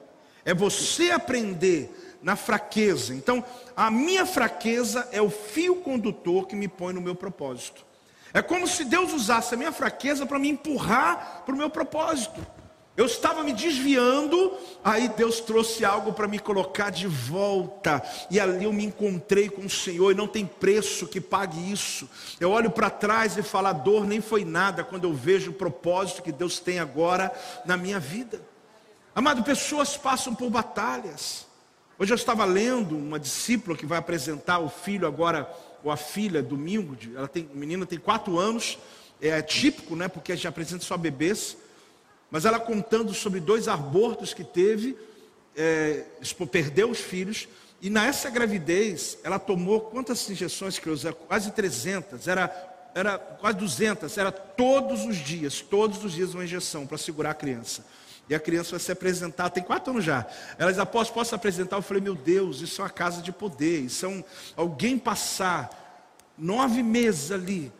É você aprender na fraqueza. Então, a minha fraqueza é o fio condutor que me põe no meu propósito. É como se Deus usasse a minha fraqueza para me empurrar para o meu propósito. Eu estava me desviando, aí Deus trouxe algo para me colocar de volta, e ali eu me encontrei com o Senhor, e não tem preço que pague isso. Eu olho para trás e falo, a dor nem foi nada quando eu vejo o propósito que Deus tem agora na minha vida. Amado, pessoas passam por batalhas. Hoje eu estava lendo uma discípula que vai apresentar o filho agora ou a filha, domingo, ela tem, a menina tem quatro anos, é típico, né, porque a gente apresenta só bebês, mas ela contando sobre dois abortos que teve, é, perdeu os filhos, e nessa gravidez, ela tomou quantas injeções que eu? Quase 300, era, era quase 200, era todos os dias, todos os dias uma injeção para segurar a criança. E a criança vai se apresentar, tem quatro anos já. Ela diz, após posso apresentar? Eu falei, meu Deus, isso é uma casa de poder. Isso é um, alguém passar nove meses ali,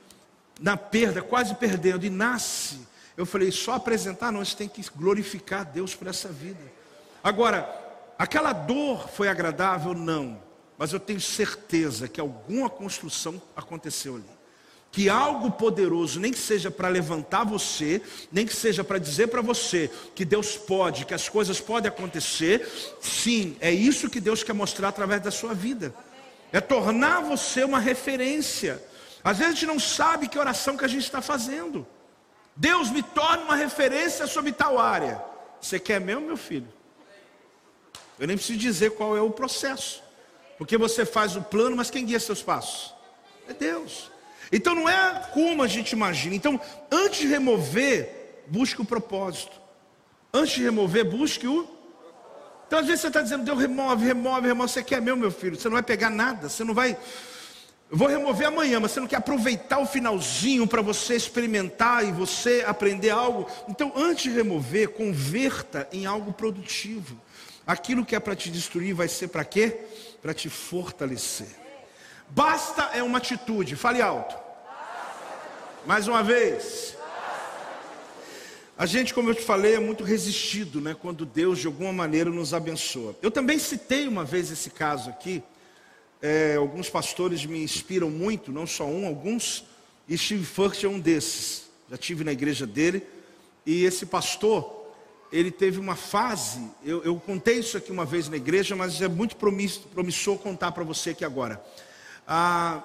na perda, quase perdendo, e nasce. Eu falei, só apresentar? Não, você tem que glorificar Deus por essa vida. Agora, aquela dor foi agradável? Não. Mas eu tenho certeza que alguma construção aconteceu ali que algo poderoso, nem que seja para levantar você, nem que seja para dizer para você que Deus pode, que as coisas podem acontecer, sim, é isso que Deus quer mostrar através da sua vida. É tornar você uma referência. Às vezes a gente não sabe que oração que a gente está fazendo. Deus me torna uma referência sobre tal área. Você quer mesmo, meu filho? Eu nem preciso dizer qual é o processo. Porque você faz o plano, mas quem guia seus passos? É Deus. Então não é como a gente imagina. Então, antes de remover, busque o propósito. Antes de remover, busque o. Então, às vezes você está dizendo, Deus remove, remove, remove. Você quer meu, meu filho? Você não vai pegar nada. Você não vai. Eu vou remover amanhã, mas você não quer aproveitar o finalzinho para você experimentar e você aprender algo. Então, antes de remover, converta em algo produtivo. Aquilo que é para te destruir vai ser para quê? Para te fortalecer. Basta é uma atitude. Fale alto. Mais uma vez. A gente, como eu te falei, é muito resistido, né? Quando Deus de alguma maneira nos abençoa. Eu também citei uma vez esse caso aqui. É, alguns pastores me inspiram muito, não só um, alguns. E Steve Furtick é um desses. Já tive na igreja dele. E esse pastor, ele teve uma fase. Eu, eu contei isso aqui uma vez na igreja, mas é muito promissor contar para você aqui agora. Ah,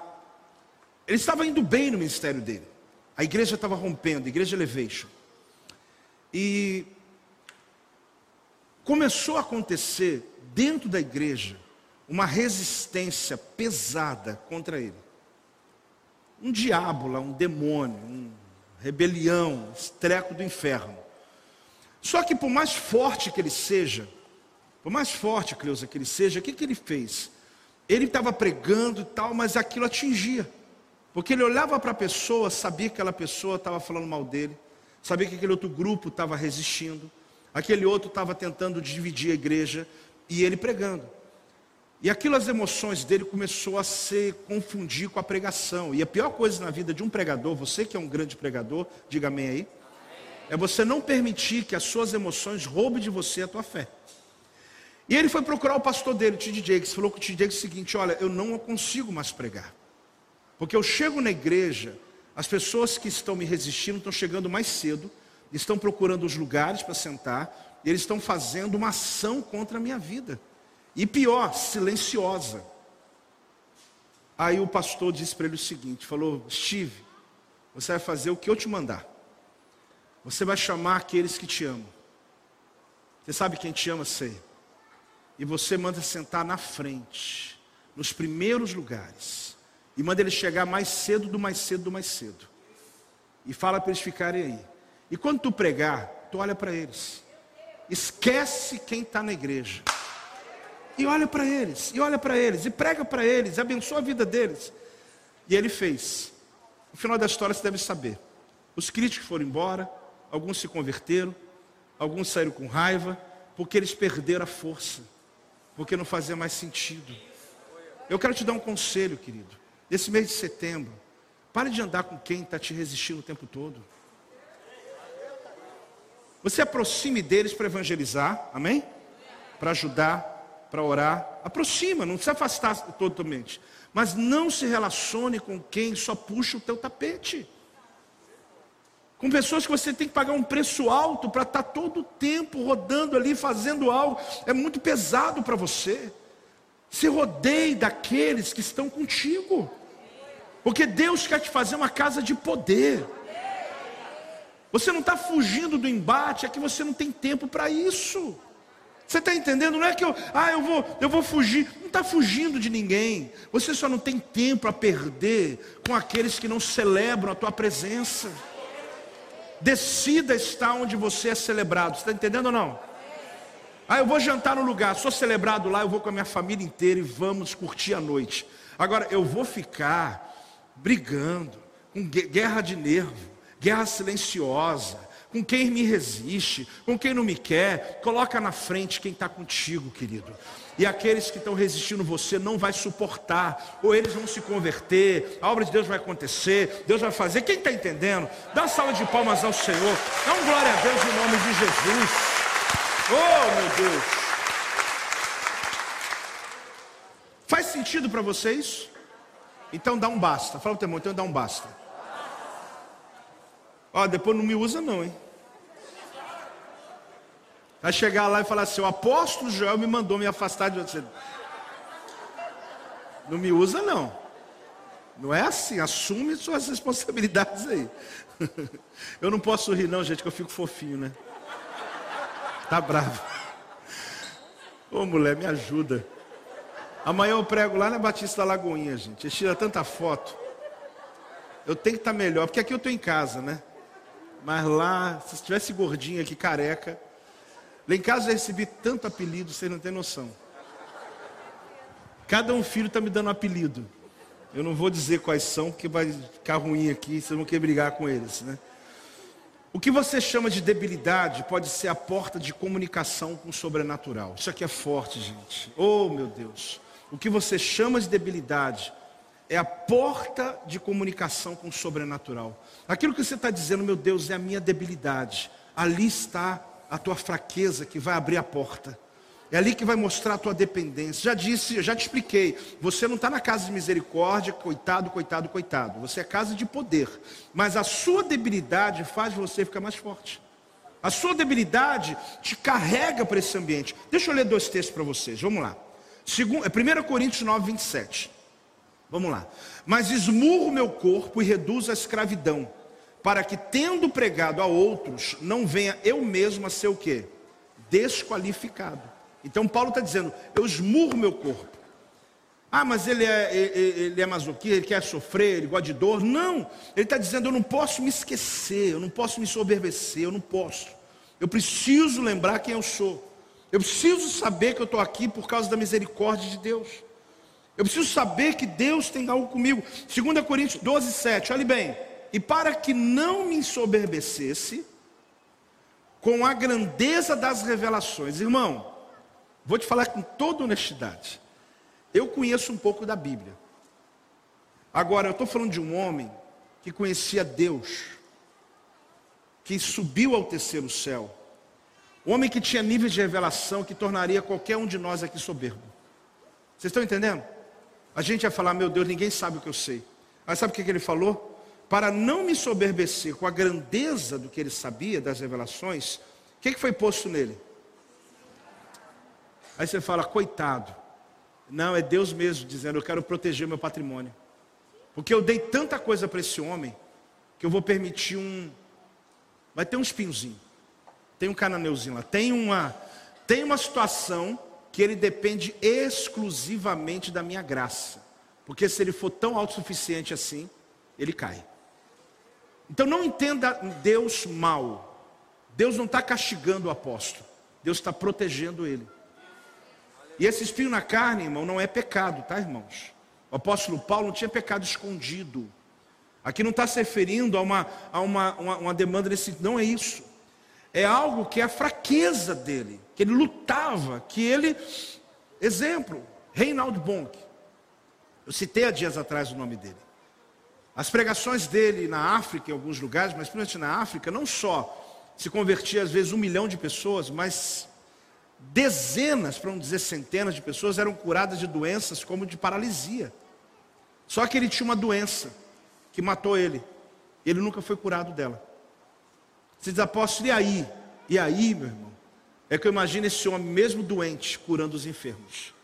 ele estava indo bem no ministério dele. A igreja estava rompendo, a igreja Elevation. E começou a acontecer dentro da igreja uma resistência pesada contra ele. Um diabo lá, um demônio, um rebelião, estreco do inferno. Só que por mais forte que ele seja, por mais forte, Cleusa, que ele seja, o que, que ele fez? Ele estava pregando e tal, mas aquilo atingia. Porque ele olhava para a pessoa, sabia que aquela pessoa estava falando mal dele, sabia que aquele outro grupo estava resistindo, aquele outro estava tentando dividir a igreja, e ele pregando. E aquilo, as emoções dele começou a se confundir com a pregação. E a pior coisa na vida de um pregador, você que é um grande pregador, diga amém aí, é você não permitir que as suas emoções roubem de você a tua fé. E ele foi procurar o pastor dele, o T.D. Jakes, falou com o T.D. Jakes o seguinte: olha, eu não consigo mais pregar. Porque eu chego na igreja, as pessoas que estão me resistindo estão chegando mais cedo, estão procurando os lugares para sentar, e eles estão fazendo uma ação contra a minha vida. E pior, silenciosa. Aí o pastor disse para ele o seguinte: falou, Steve, você vai fazer o que eu te mandar. Você vai chamar aqueles que te amam. Você sabe quem te ama, sei e você manda sentar na frente, nos primeiros lugares, e manda eles chegar mais cedo do mais cedo do mais cedo, e fala para eles ficarem aí. E quando tu pregar, tu olha para eles, esquece quem está na igreja, e olha para eles, e olha para eles, e prega para eles, abençoa a vida deles. E ele fez. No final da história você deve saber. Os críticos foram embora, alguns se converteram, alguns saíram com raiva, porque eles perderam a força porque não fazia mais sentido. Eu quero te dar um conselho, querido. Nesse mês de setembro, pare de andar com quem está te resistindo o tempo todo. Você aproxime deles para evangelizar, amém? Para ajudar, para orar. Aproxima, não se afastar totalmente. Mas não se relacione com quem só puxa o teu tapete com pessoas que você tem que pagar um preço alto para estar tá todo o tempo rodando ali, fazendo algo, é muito pesado para você. Se rodeie daqueles que estão contigo, porque Deus quer te fazer uma casa de poder. Você não está fugindo do embate, é que você não tem tempo para isso. Você está entendendo? Não é que eu, ah, eu vou, eu vou fugir. Não está fugindo de ninguém. Você só não tem tempo a perder com aqueles que não celebram a tua presença. Decida estar onde você é celebrado. Você está entendendo ou não? Ah, eu vou jantar no lugar, sou celebrado lá, eu vou com a minha família inteira e vamos curtir a noite. Agora, eu vou ficar brigando, com guerra de nervo, guerra silenciosa, com quem me resiste, com quem não me quer. Coloca na frente quem está contigo, querido. E aqueles que estão resistindo você não vai suportar, ou eles vão se converter, a obra de Deus vai acontecer, Deus vai fazer. Quem está entendendo? Dá salva de palmas ao Senhor. Dá um glória a Deus em nome de Jesus. Oh, meu Deus. Faz sentido para vocês? Então dá um basta. Fala o teu irmão, então dá um basta. Ó, depois não me usa não, hein? Vai chegar lá e falar assim, o apóstolo Joel me mandou me afastar de você. Não me usa não. Não é assim, assume suas responsabilidades aí. Eu não posso rir não, gente, que eu fico fofinho, né? Tá bravo. Ô mulher, me ajuda. Amanhã eu prego lá na Batista Lagoinha, gente. Eles tiram tanta foto. Eu tenho que estar tá melhor, porque aqui eu estou em casa, né? Mas lá, se estivesse gordinho aqui, careca. Lá em casa eu recebi tanto apelido, vocês não têm noção. Cada um filho está me dando um apelido. Eu não vou dizer quais são, porque vai ficar ruim aqui, vocês vão querer brigar com eles, né? O que você chama de debilidade pode ser a porta de comunicação com o sobrenatural. Isso aqui é forte, gente. Oh, meu Deus. O que você chama de debilidade é a porta de comunicação com o sobrenatural. Aquilo que você está dizendo, meu Deus, é a minha debilidade. Ali está a tua fraqueza que vai abrir a porta. É ali que vai mostrar a tua dependência. Já disse, já te expliquei. Você não está na casa de misericórdia, coitado, coitado, coitado. Você é casa de poder. Mas a sua debilidade faz você ficar mais forte. A sua debilidade te carrega para esse ambiente. Deixa eu ler dois textos para vocês. Vamos lá. Segundo, é 1 Coríntios 9, 27. Vamos lá. Mas esmurro meu corpo e reduzo a escravidão, para que, tendo pregado a outros, não venha eu mesmo a ser o quê? Desqualificado. Então Paulo está dizendo, eu esmurro meu corpo. Ah, mas ele é, ele é masoquista, ele quer sofrer, ele gosta de dor. Não, ele está dizendo, eu não posso me esquecer, eu não posso me soberbecer, eu não posso. Eu preciso lembrar quem eu sou. Eu preciso saber que eu estou aqui por causa da misericórdia de Deus. Eu preciso saber que Deus tem algo comigo. 2 Coríntios 12, 7, olhe bem. E para que não me ensoberbecesse com a grandeza das revelações, irmão, vou te falar com toda honestidade. Eu conheço um pouco da Bíblia. Agora, eu estou falando de um homem que conhecia Deus, que subiu ao terceiro céu. Um homem que tinha níveis de revelação que tornaria qualquer um de nós aqui soberbo. Vocês estão entendendo? A gente vai falar, meu Deus, ninguém sabe o que eu sei. Mas sabe o que ele falou? Para não me soberbecer com a grandeza do que ele sabia, das revelações, o que foi posto nele? Aí você fala, coitado. Não, é Deus mesmo dizendo, eu quero proteger meu patrimônio. Porque eu dei tanta coisa para esse homem, que eu vou permitir um. Vai ter um espinhozinho. Tem um cananeuzinho lá. Tem uma, tem uma situação que ele depende exclusivamente da minha graça. Porque se ele for tão autossuficiente assim, ele cai. Então não entenda Deus mal. Deus não está castigando o apóstolo. Deus está protegendo ele. E esse espinho na carne, irmão, não é pecado, tá, irmãos? O apóstolo Paulo não tinha pecado escondido. Aqui não está se referindo a uma, a uma, uma, uma demanda desse. Não é isso. É algo que é a fraqueza dele que ele lutava, que ele. Exemplo, Reinaldo Bonk. Eu citei há dias atrás o nome dele. As pregações dele na África, em alguns lugares, mas principalmente na África, não só se convertia às vezes um milhão de pessoas, mas dezenas, para não dizer centenas de pessoas, eram curadas de doenças como de paralisia. Só que ele tinha uma doença que matou ele. Ele nunca foi curado dela. Você diz, apóstolo, e aí? E aí, meu irmão? é que eu imagino esse homem, mesmo doente, curando os enfermos.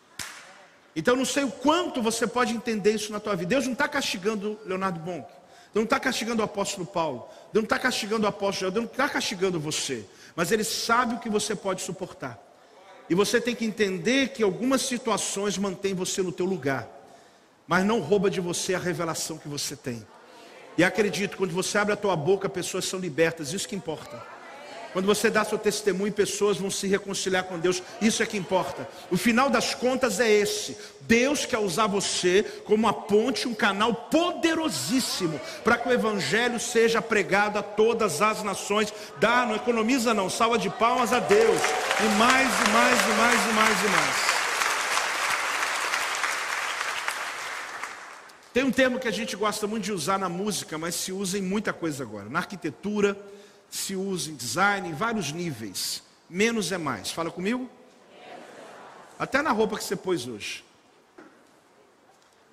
Então não sei o quanto você pode entender isso na tua vida. Deus não está castigando Leonardo Bonk. Deus não está castigando o apóstolo Paulo. Deus não está castigando o apóstolo. Deus não está castigando você. Mas Ele sabe o que você pode suportar. E você tem que entender que algumas situações mantêm você no teu lugar. Mas não rouba de você a revelação que você tem. E acredito, quando você abre a tua boca, pessoas são libertas. Isso que importa. Quando você dá seu testemunho, pessoas vão se reconciliar com Deus. Isso é que importa. O final das contas é esse. Deus quer usar você como uma ponte, um canal poderosíssimo para que o evangelho seja pregado a todas as nações. Dá, não economiza não, salva de palmas a Deus. E mais e mais e mais e mais e mais. Tem um termo que a gente gosta muito de usar na música, mas se usa em muita coisa agora. Na arquitetura, se usa em design, em vários níveis. Menos é mais. Fala comigo? Até na roupa que você pôs hoje.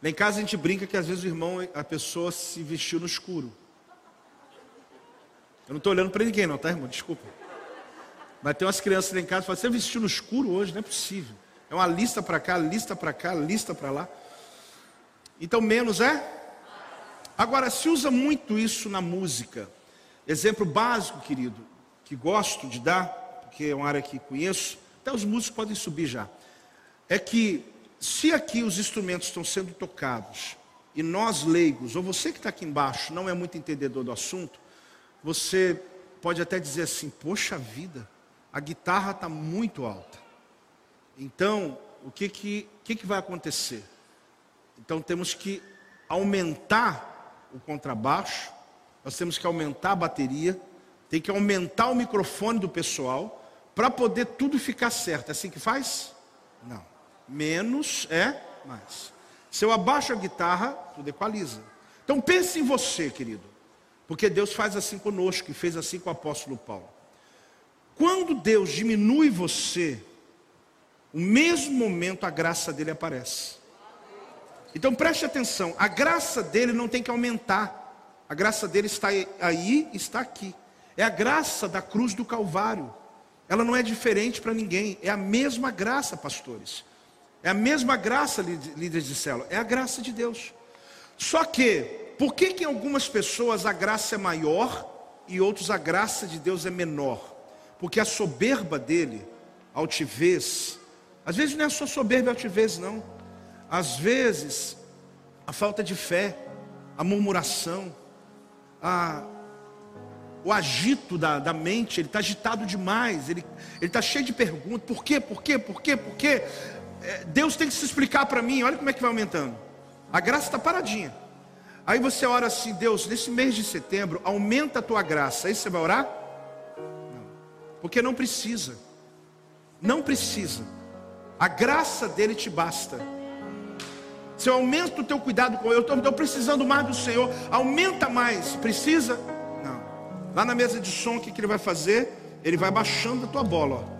Lá em casa a gente brinca que às vezes o irmão, a pessoa se vestiu no escuro. Eu não estou olhando para ninguém, não, tá, irmão? Desculpa. Mas tem umas crianças lá em casa que falam: Você vestiu no escuro hoje? Não é possível. É uma lista para cá, lista para cá, lista para lá. Então, menos é? Agora, se usa muito isso na música. Exemplo básico, querido, que gosto de dar, porque é uma área que conheço, até os músicos podem subir já. É que se aqui os instrumentos estão sendo tocados e nós leigos, ou você que está aqui embaixo não é muito entendedor do assunto, você pode até dizer assim: poxa vida, a guitarra está muito alta. Então, o que que, que que vai acontecer? Então temos que aumentar o contrabaixo nós temos que aumentar a bateria, tem que aumentar o microfone do pessoal, para poder tudo ficar certo. É assim que faz? Não. Menos é mais. Se eu abaixo a guitarra, tudo equaliza. Então pense em você, querido. Porque Deus faz assim conosco e fez assim com o apóstolo Paulo. Quando Deus diminui você, o mesmo momento a graça dele aparece. Então preste atenção, a graça dele não tem que aumentar. A graça dele está aí, está aqui. É a graça da cruz do Calvário. Ela não é diferente para ninguém. É a mesma graça, pastores. É a mesma graça, líderes de célula. É a graça de Deus. Só que, por que, que em algumas pessoas a graça é maior e outros a graça de Deus é menor? Porque a soberba dele, a altivez, às vezes não é só soberba e altivez, não. Às vezes, a falta de fé, a murmuração, a, o agito da, da mente, ele está agitado demais, ele está cheio de perguntas, por quê, por quê, por quê, por quê? É, Deus tem que se explicar para mim, olha como é que vai aumentando. A graça está paradinha. Aí você ora assim, Deus, nesse mês de setembro, aumenta a tua graça. Aí você vai orar? Não. Porque não precisa. Não precisa. A graça dele te basta. Se eu aumento o teu cuidado com eu, estou precisando mais do Senhor, aumenta mais. Precisa? Não. Lá na mesa de som, o que, que ele vai fazer? Ele vai baixando a tua bola, ó.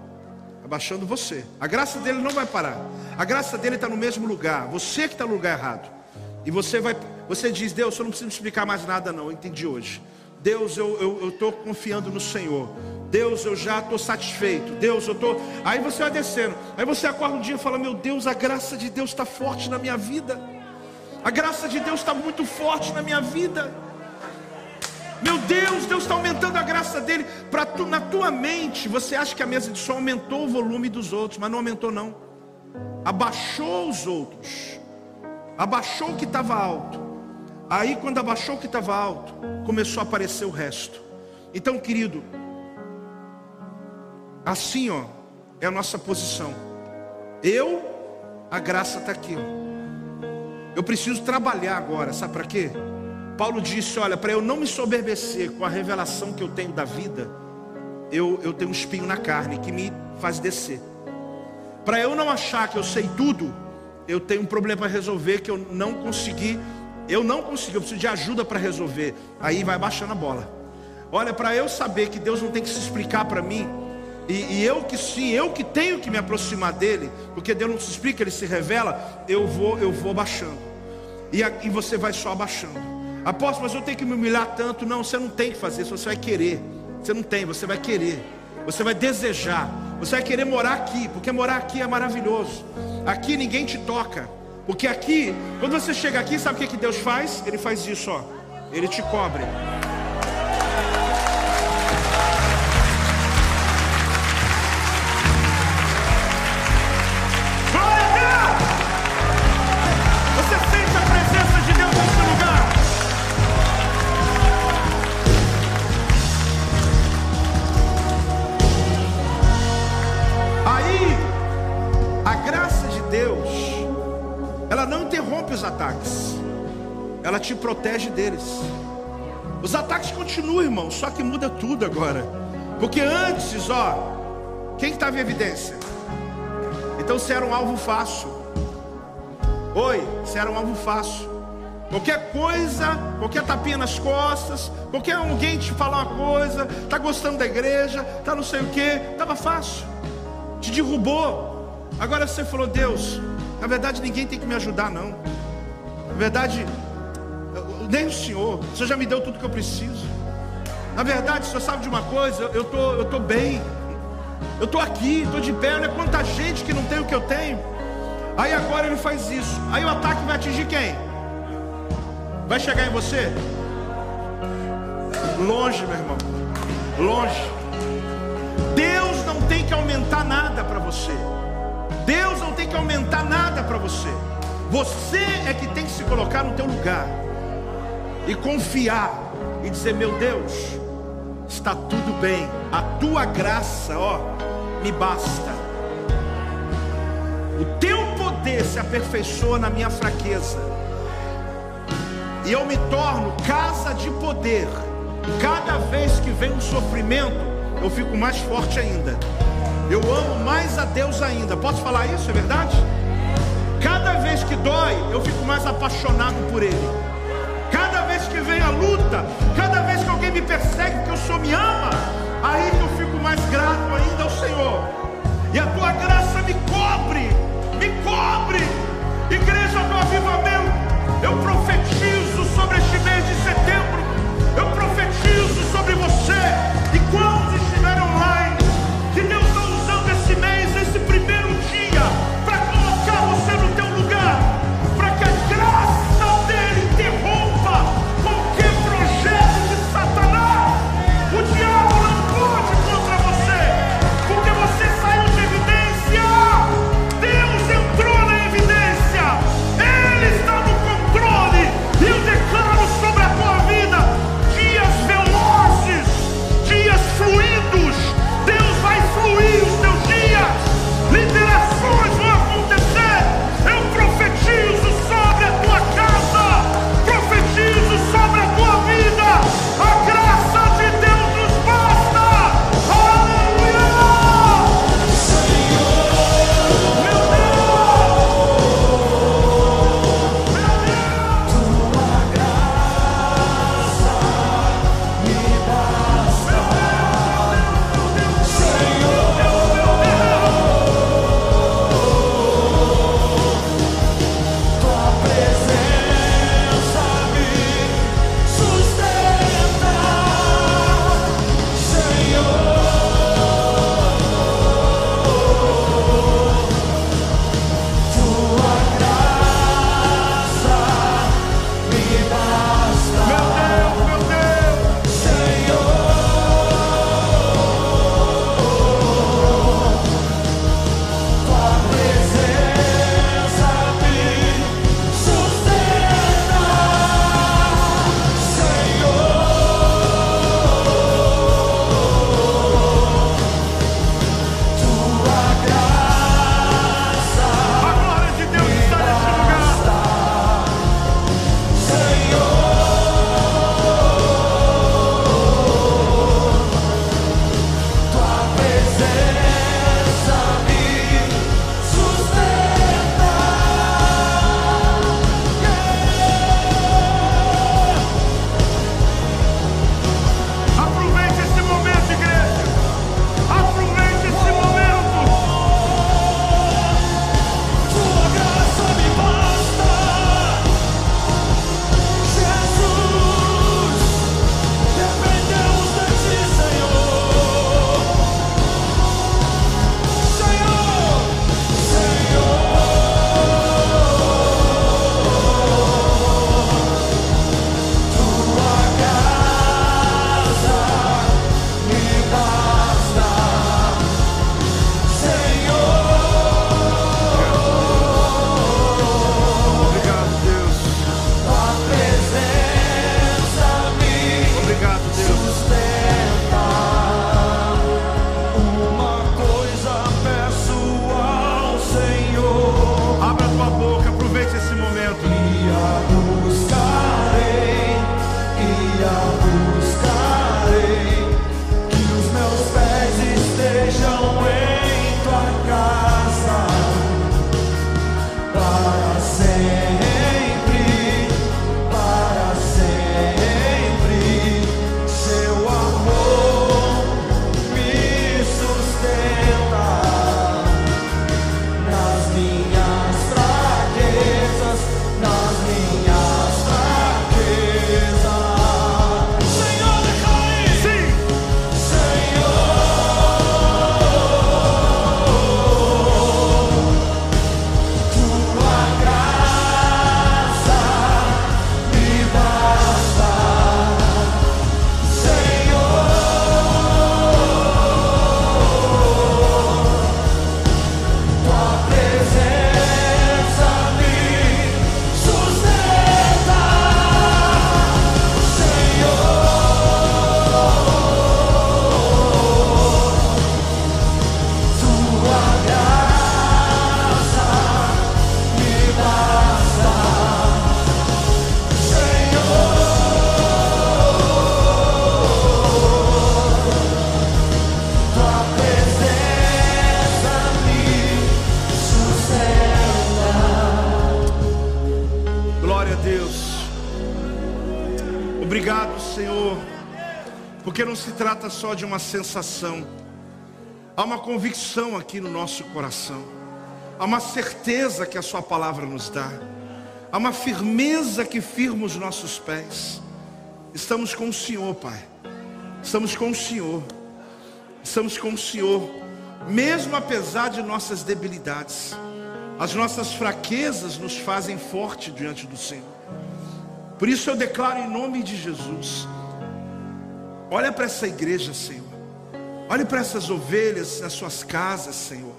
Abaixando você. A graça dele não vai parar. A graça dele está no mesmo lugar. Você que está no lugar errado. E você vai, você diz, Deus, eu não preciso explicar mais nada, não. Eu entendi hoje. Deus, eu estou confiando no Senhor. Deus, eu já estou satisfeito. Deus, eu estou. Aí você vai descendo. Aí você acorda um dia e fala: Meu Deus, a graça de Deus está forte na minha vida. A graça de Deus está muito forte na minha vida. Meu Deus, Deus está aumentando a graça dele. Pra tu, na tua mente, você acha que a mesa de som aumentou o volume dos outros, mas não aumentou, não. Abaixou os outros. Abaixou o que estava alto. Aí, quando abaixou o que estava alto, começou a aparecer o resto. Então, querido, Assim, ó, é a nossa posição. Eu, a graça está aqui. Ó. Eu preciso trabalhar agora, sabe para quê? Paulo disse: Olha, para eu não me soberbecer com a revelação que eu tenho da vida, eu, eu tenho um espinho na carne que me faz descer. Para eu não achar que eu sei tudo, eu tenho um problema para resolver que eu não consegui. Eu não consegui, eu preciso de ajuda para resolver. Aí vai baixando a bola. Olha, para eu saber que Deus não tem que se explicar para mim, e, e, eu que sim, eu que tenho que me aproximar dele, porque Deus não se explica, ele se revela, eu vou, eu vou abaixando. E, a, e você vai só abaixando. Apóstolo, mas eu tenho que me humilhar tanto. Não, você não tem que fazer isso, você vai querer. Você não tem, você vai querer. Você vai desejar. Você vai querer morar aqui, porque morar aqui é maravilhoso. Aqui ninguém te toca. Porque aqui, quando você chega aqui, sabe o que, que Deus faz? Ele faz isso, ó. Ele te cobre. Ela não interrompe os ataques, ela te protege deles. Os ataques continuam, irmão, só que muda tudo agora. Porque antes, ó, quem estava em evidência? Então você era um alvo fácil. Oi, você era um alvo fácil. Qualquer coisa, qualquer tapinha nas costas, qualquer alguém te falar uma coisa, tá gostando da igreja, tá não sei o que, tava fácil. Te derrubou. Agora você falou, Deus, na verdade ninguém tem que me ajudar não. Na verdade, nem o Senhor. O Senhor já me deu tudo que eu preciso. Na verdade, o Senhor sabe de uma coisa, eu tô, eu tô bem. Eu tô aqui, estou de pé, olha quanta gente que não tem o que eu tenho. Aí agora ele faz isso. Aí o ataque vai atingir quem? Vai chegar em você? Longe, meu irmão. Longe. Deus não tem que aumentar nada para você. Deus não tem que aumentar nada para você. Você é que tem que se colocar no teu lugar e confiar e dizer: Meu Deus, está tudo bem. A tua graça, ó, me basta. O teu poder se aperfeiçoa na minha fraqueza. E eu me torno casa de poder. Cada vez que vem um sofrimento, eu fico mais forte ainda. Eu amo mais a Deus ainda. Posso falar isso? É verdade? Cada vez que dói, eu fico mais apaixonado por Ele. Cada vez que vem a luta, cada vez que alguém me persegue, porque o Senhor me ama, aí que eu fico mais grato ainda ao Senhor. E a tua graça me cobre, me cobre. Igreja do avivamento, eu profetizo sobre este mês de setembro. Uma sensação, há uma convicção aqui no nosso coração, há uma certeza que a Sua palavra nos dá, há uma firmeza que firma os nossos pés. Estamos com o Senhor, Pai, estamos com o Senhor, estamos com o Senhor, mesmo apesar de nossas debilidades, as nossas fraquezas nos fazem forte diante do Senhor. Por isso eu declaro em nome de Jesus. Olha para essa igreja, Senhor. Olhe para essas ovelhas nas suas casas, Senhor.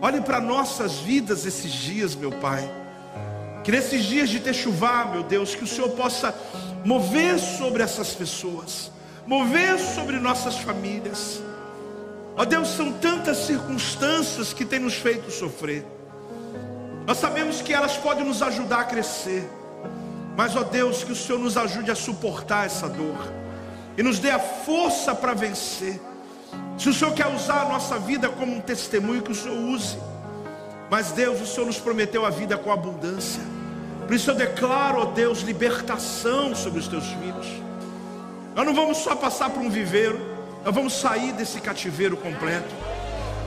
Olhe para nossas vidas esses dias, meu Pai. Que nesses dias de ter chuvar, meu Deus, que o Senhor possa mover sobre essas pessoas, mover sobre nossas famílias. Ó Deus, são tantas circunstâncias que têm nos feito sofrer. Nós sabemos que elas podem nos ajudar a crescer. Mas, ó Deus, que o Senhor nos ajude a suportar essa dor e nos dê a força para vencer. Se o Senhor quer usar a nossa vida como um testemunho, que o Senhor use. Mas, Deus, o Senhor nos prometeu a vida com abundância. Por isso eu declaro, ó Deus, libertação sobre os teus filhos. Nós não vamos só passar por um viveiro, nós vamos sair desse cativeiro completo.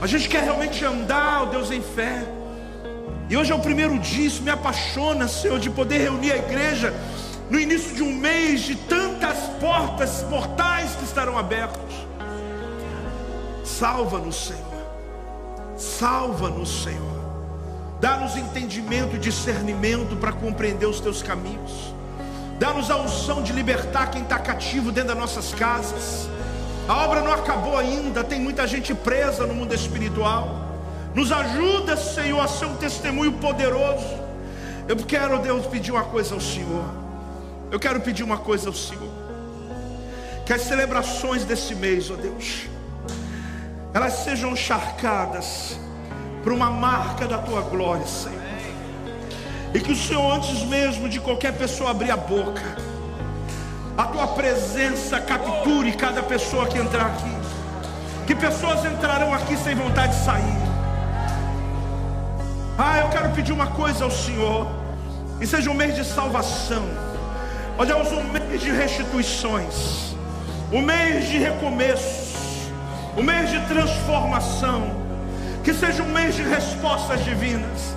A gente quer realmente andar, ó Deus, em fé. E hoje é o primeiro dia, isso me apaixona, Senhor, de poder reunir a igreja no início de um mês de tantas portas mortais que estarão abertas. Salva-nos, Senhor. Salva-nos, Senhor. Dá-nos entendimento e discernimento para compreender os teus caminhos. Dá-nos a unção de libertar quem está cativo dentro das nossas casas. A obra não acabou ainda, tem muita gente presa no mundo espiritual. Nos ajuda, Senhor, a ser um testemunho poderoso. Eu quero, Deus, pedir uma coisa ao Senhor. Eu quero pedir uma coisa ao Senhor. Que as celebrações desse mês, ó Deus, elas sejam encharcadas por uma marca da tua glória, Senhor. E que o Senhor, antes mesmo de qualquer pessoa abrir a boca, a tua presença capture cada pessoa que entrar aqui. Que pessoas entrarão aqui sem vontade de sair. Ah, eu quero pedir uma coisa ao Senhor. E seja um mês de salvação. Ó Deus, um mês de restituições. Um mês de recomeços. Um mês de transformação. Que seja um mês de respostas divinas.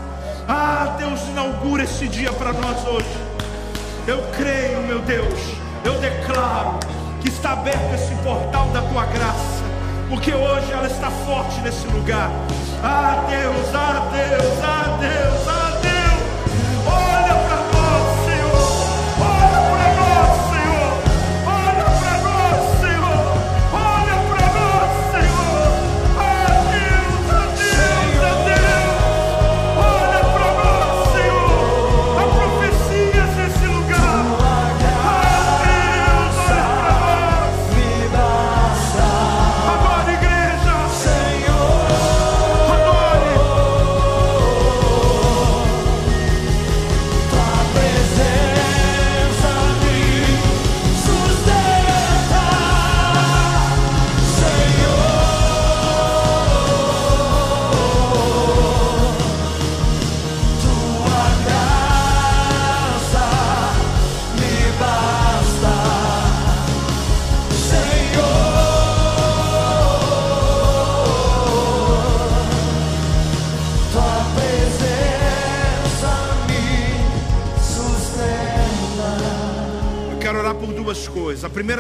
Ah, Deus, inaugura esse dia para nós hoje. Eu creio, meu Deus. Eu declaro que está aberto esse portal da tua graça. Porque hoje ela está forte nesse lugar. Ah Deus, ah Deus, ah Deus, ah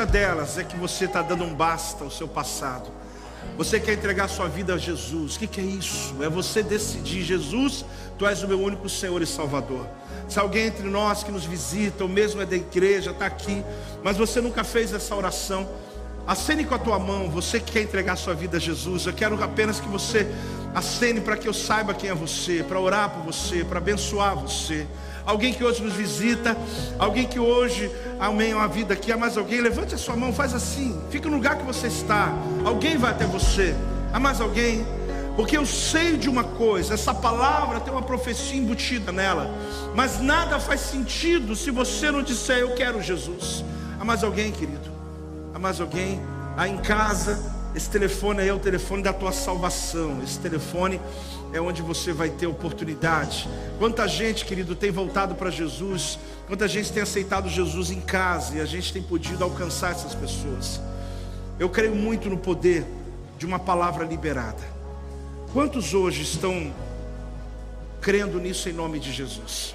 delas é que você está dando um basta ao seu passado. Você quer entregar sua vida a Jesus. O que, que é isso? É você decidir, Jesus, Tu és o meu único Senhor e Salvador. Se alguém entre nós que nos visita, ou mesmo é da igreja, está aqui, mas você nunca fez essa oração, acene com a tua mão, você que quer entregar sua vida a Jesus. Eu quero apenas que você acene para que eu saiba quem é você, para orar por você, para abençoar você alguém que hoje nos visita, alguém que hoje, amém, uma vida aqui, há mais alguém, levante a sua mão, faz assim, fica no lugar que você está, alguém vai até você, há mais alguém, porque eu sei de uma coisa, essa palavra tem uma profecia embutida nela, mas nada faz sentido se você não disser eu quero Jesus. Há mais alguém, querido? Há mais alguém? Aí em casa, Esse telefone aí é o telefone da tua salvação. Esse telefone é onde você vai ter oportunidade. Quanta gente, querido, tem voltado para Jesus, quanta gente tem aceitado Jesus em casa e a gente tem podido alcançar essas pessoas. Eu creio muito no poder de uma palavra liberada. Quantos hoje estão crendo nisso em nome de Jesus?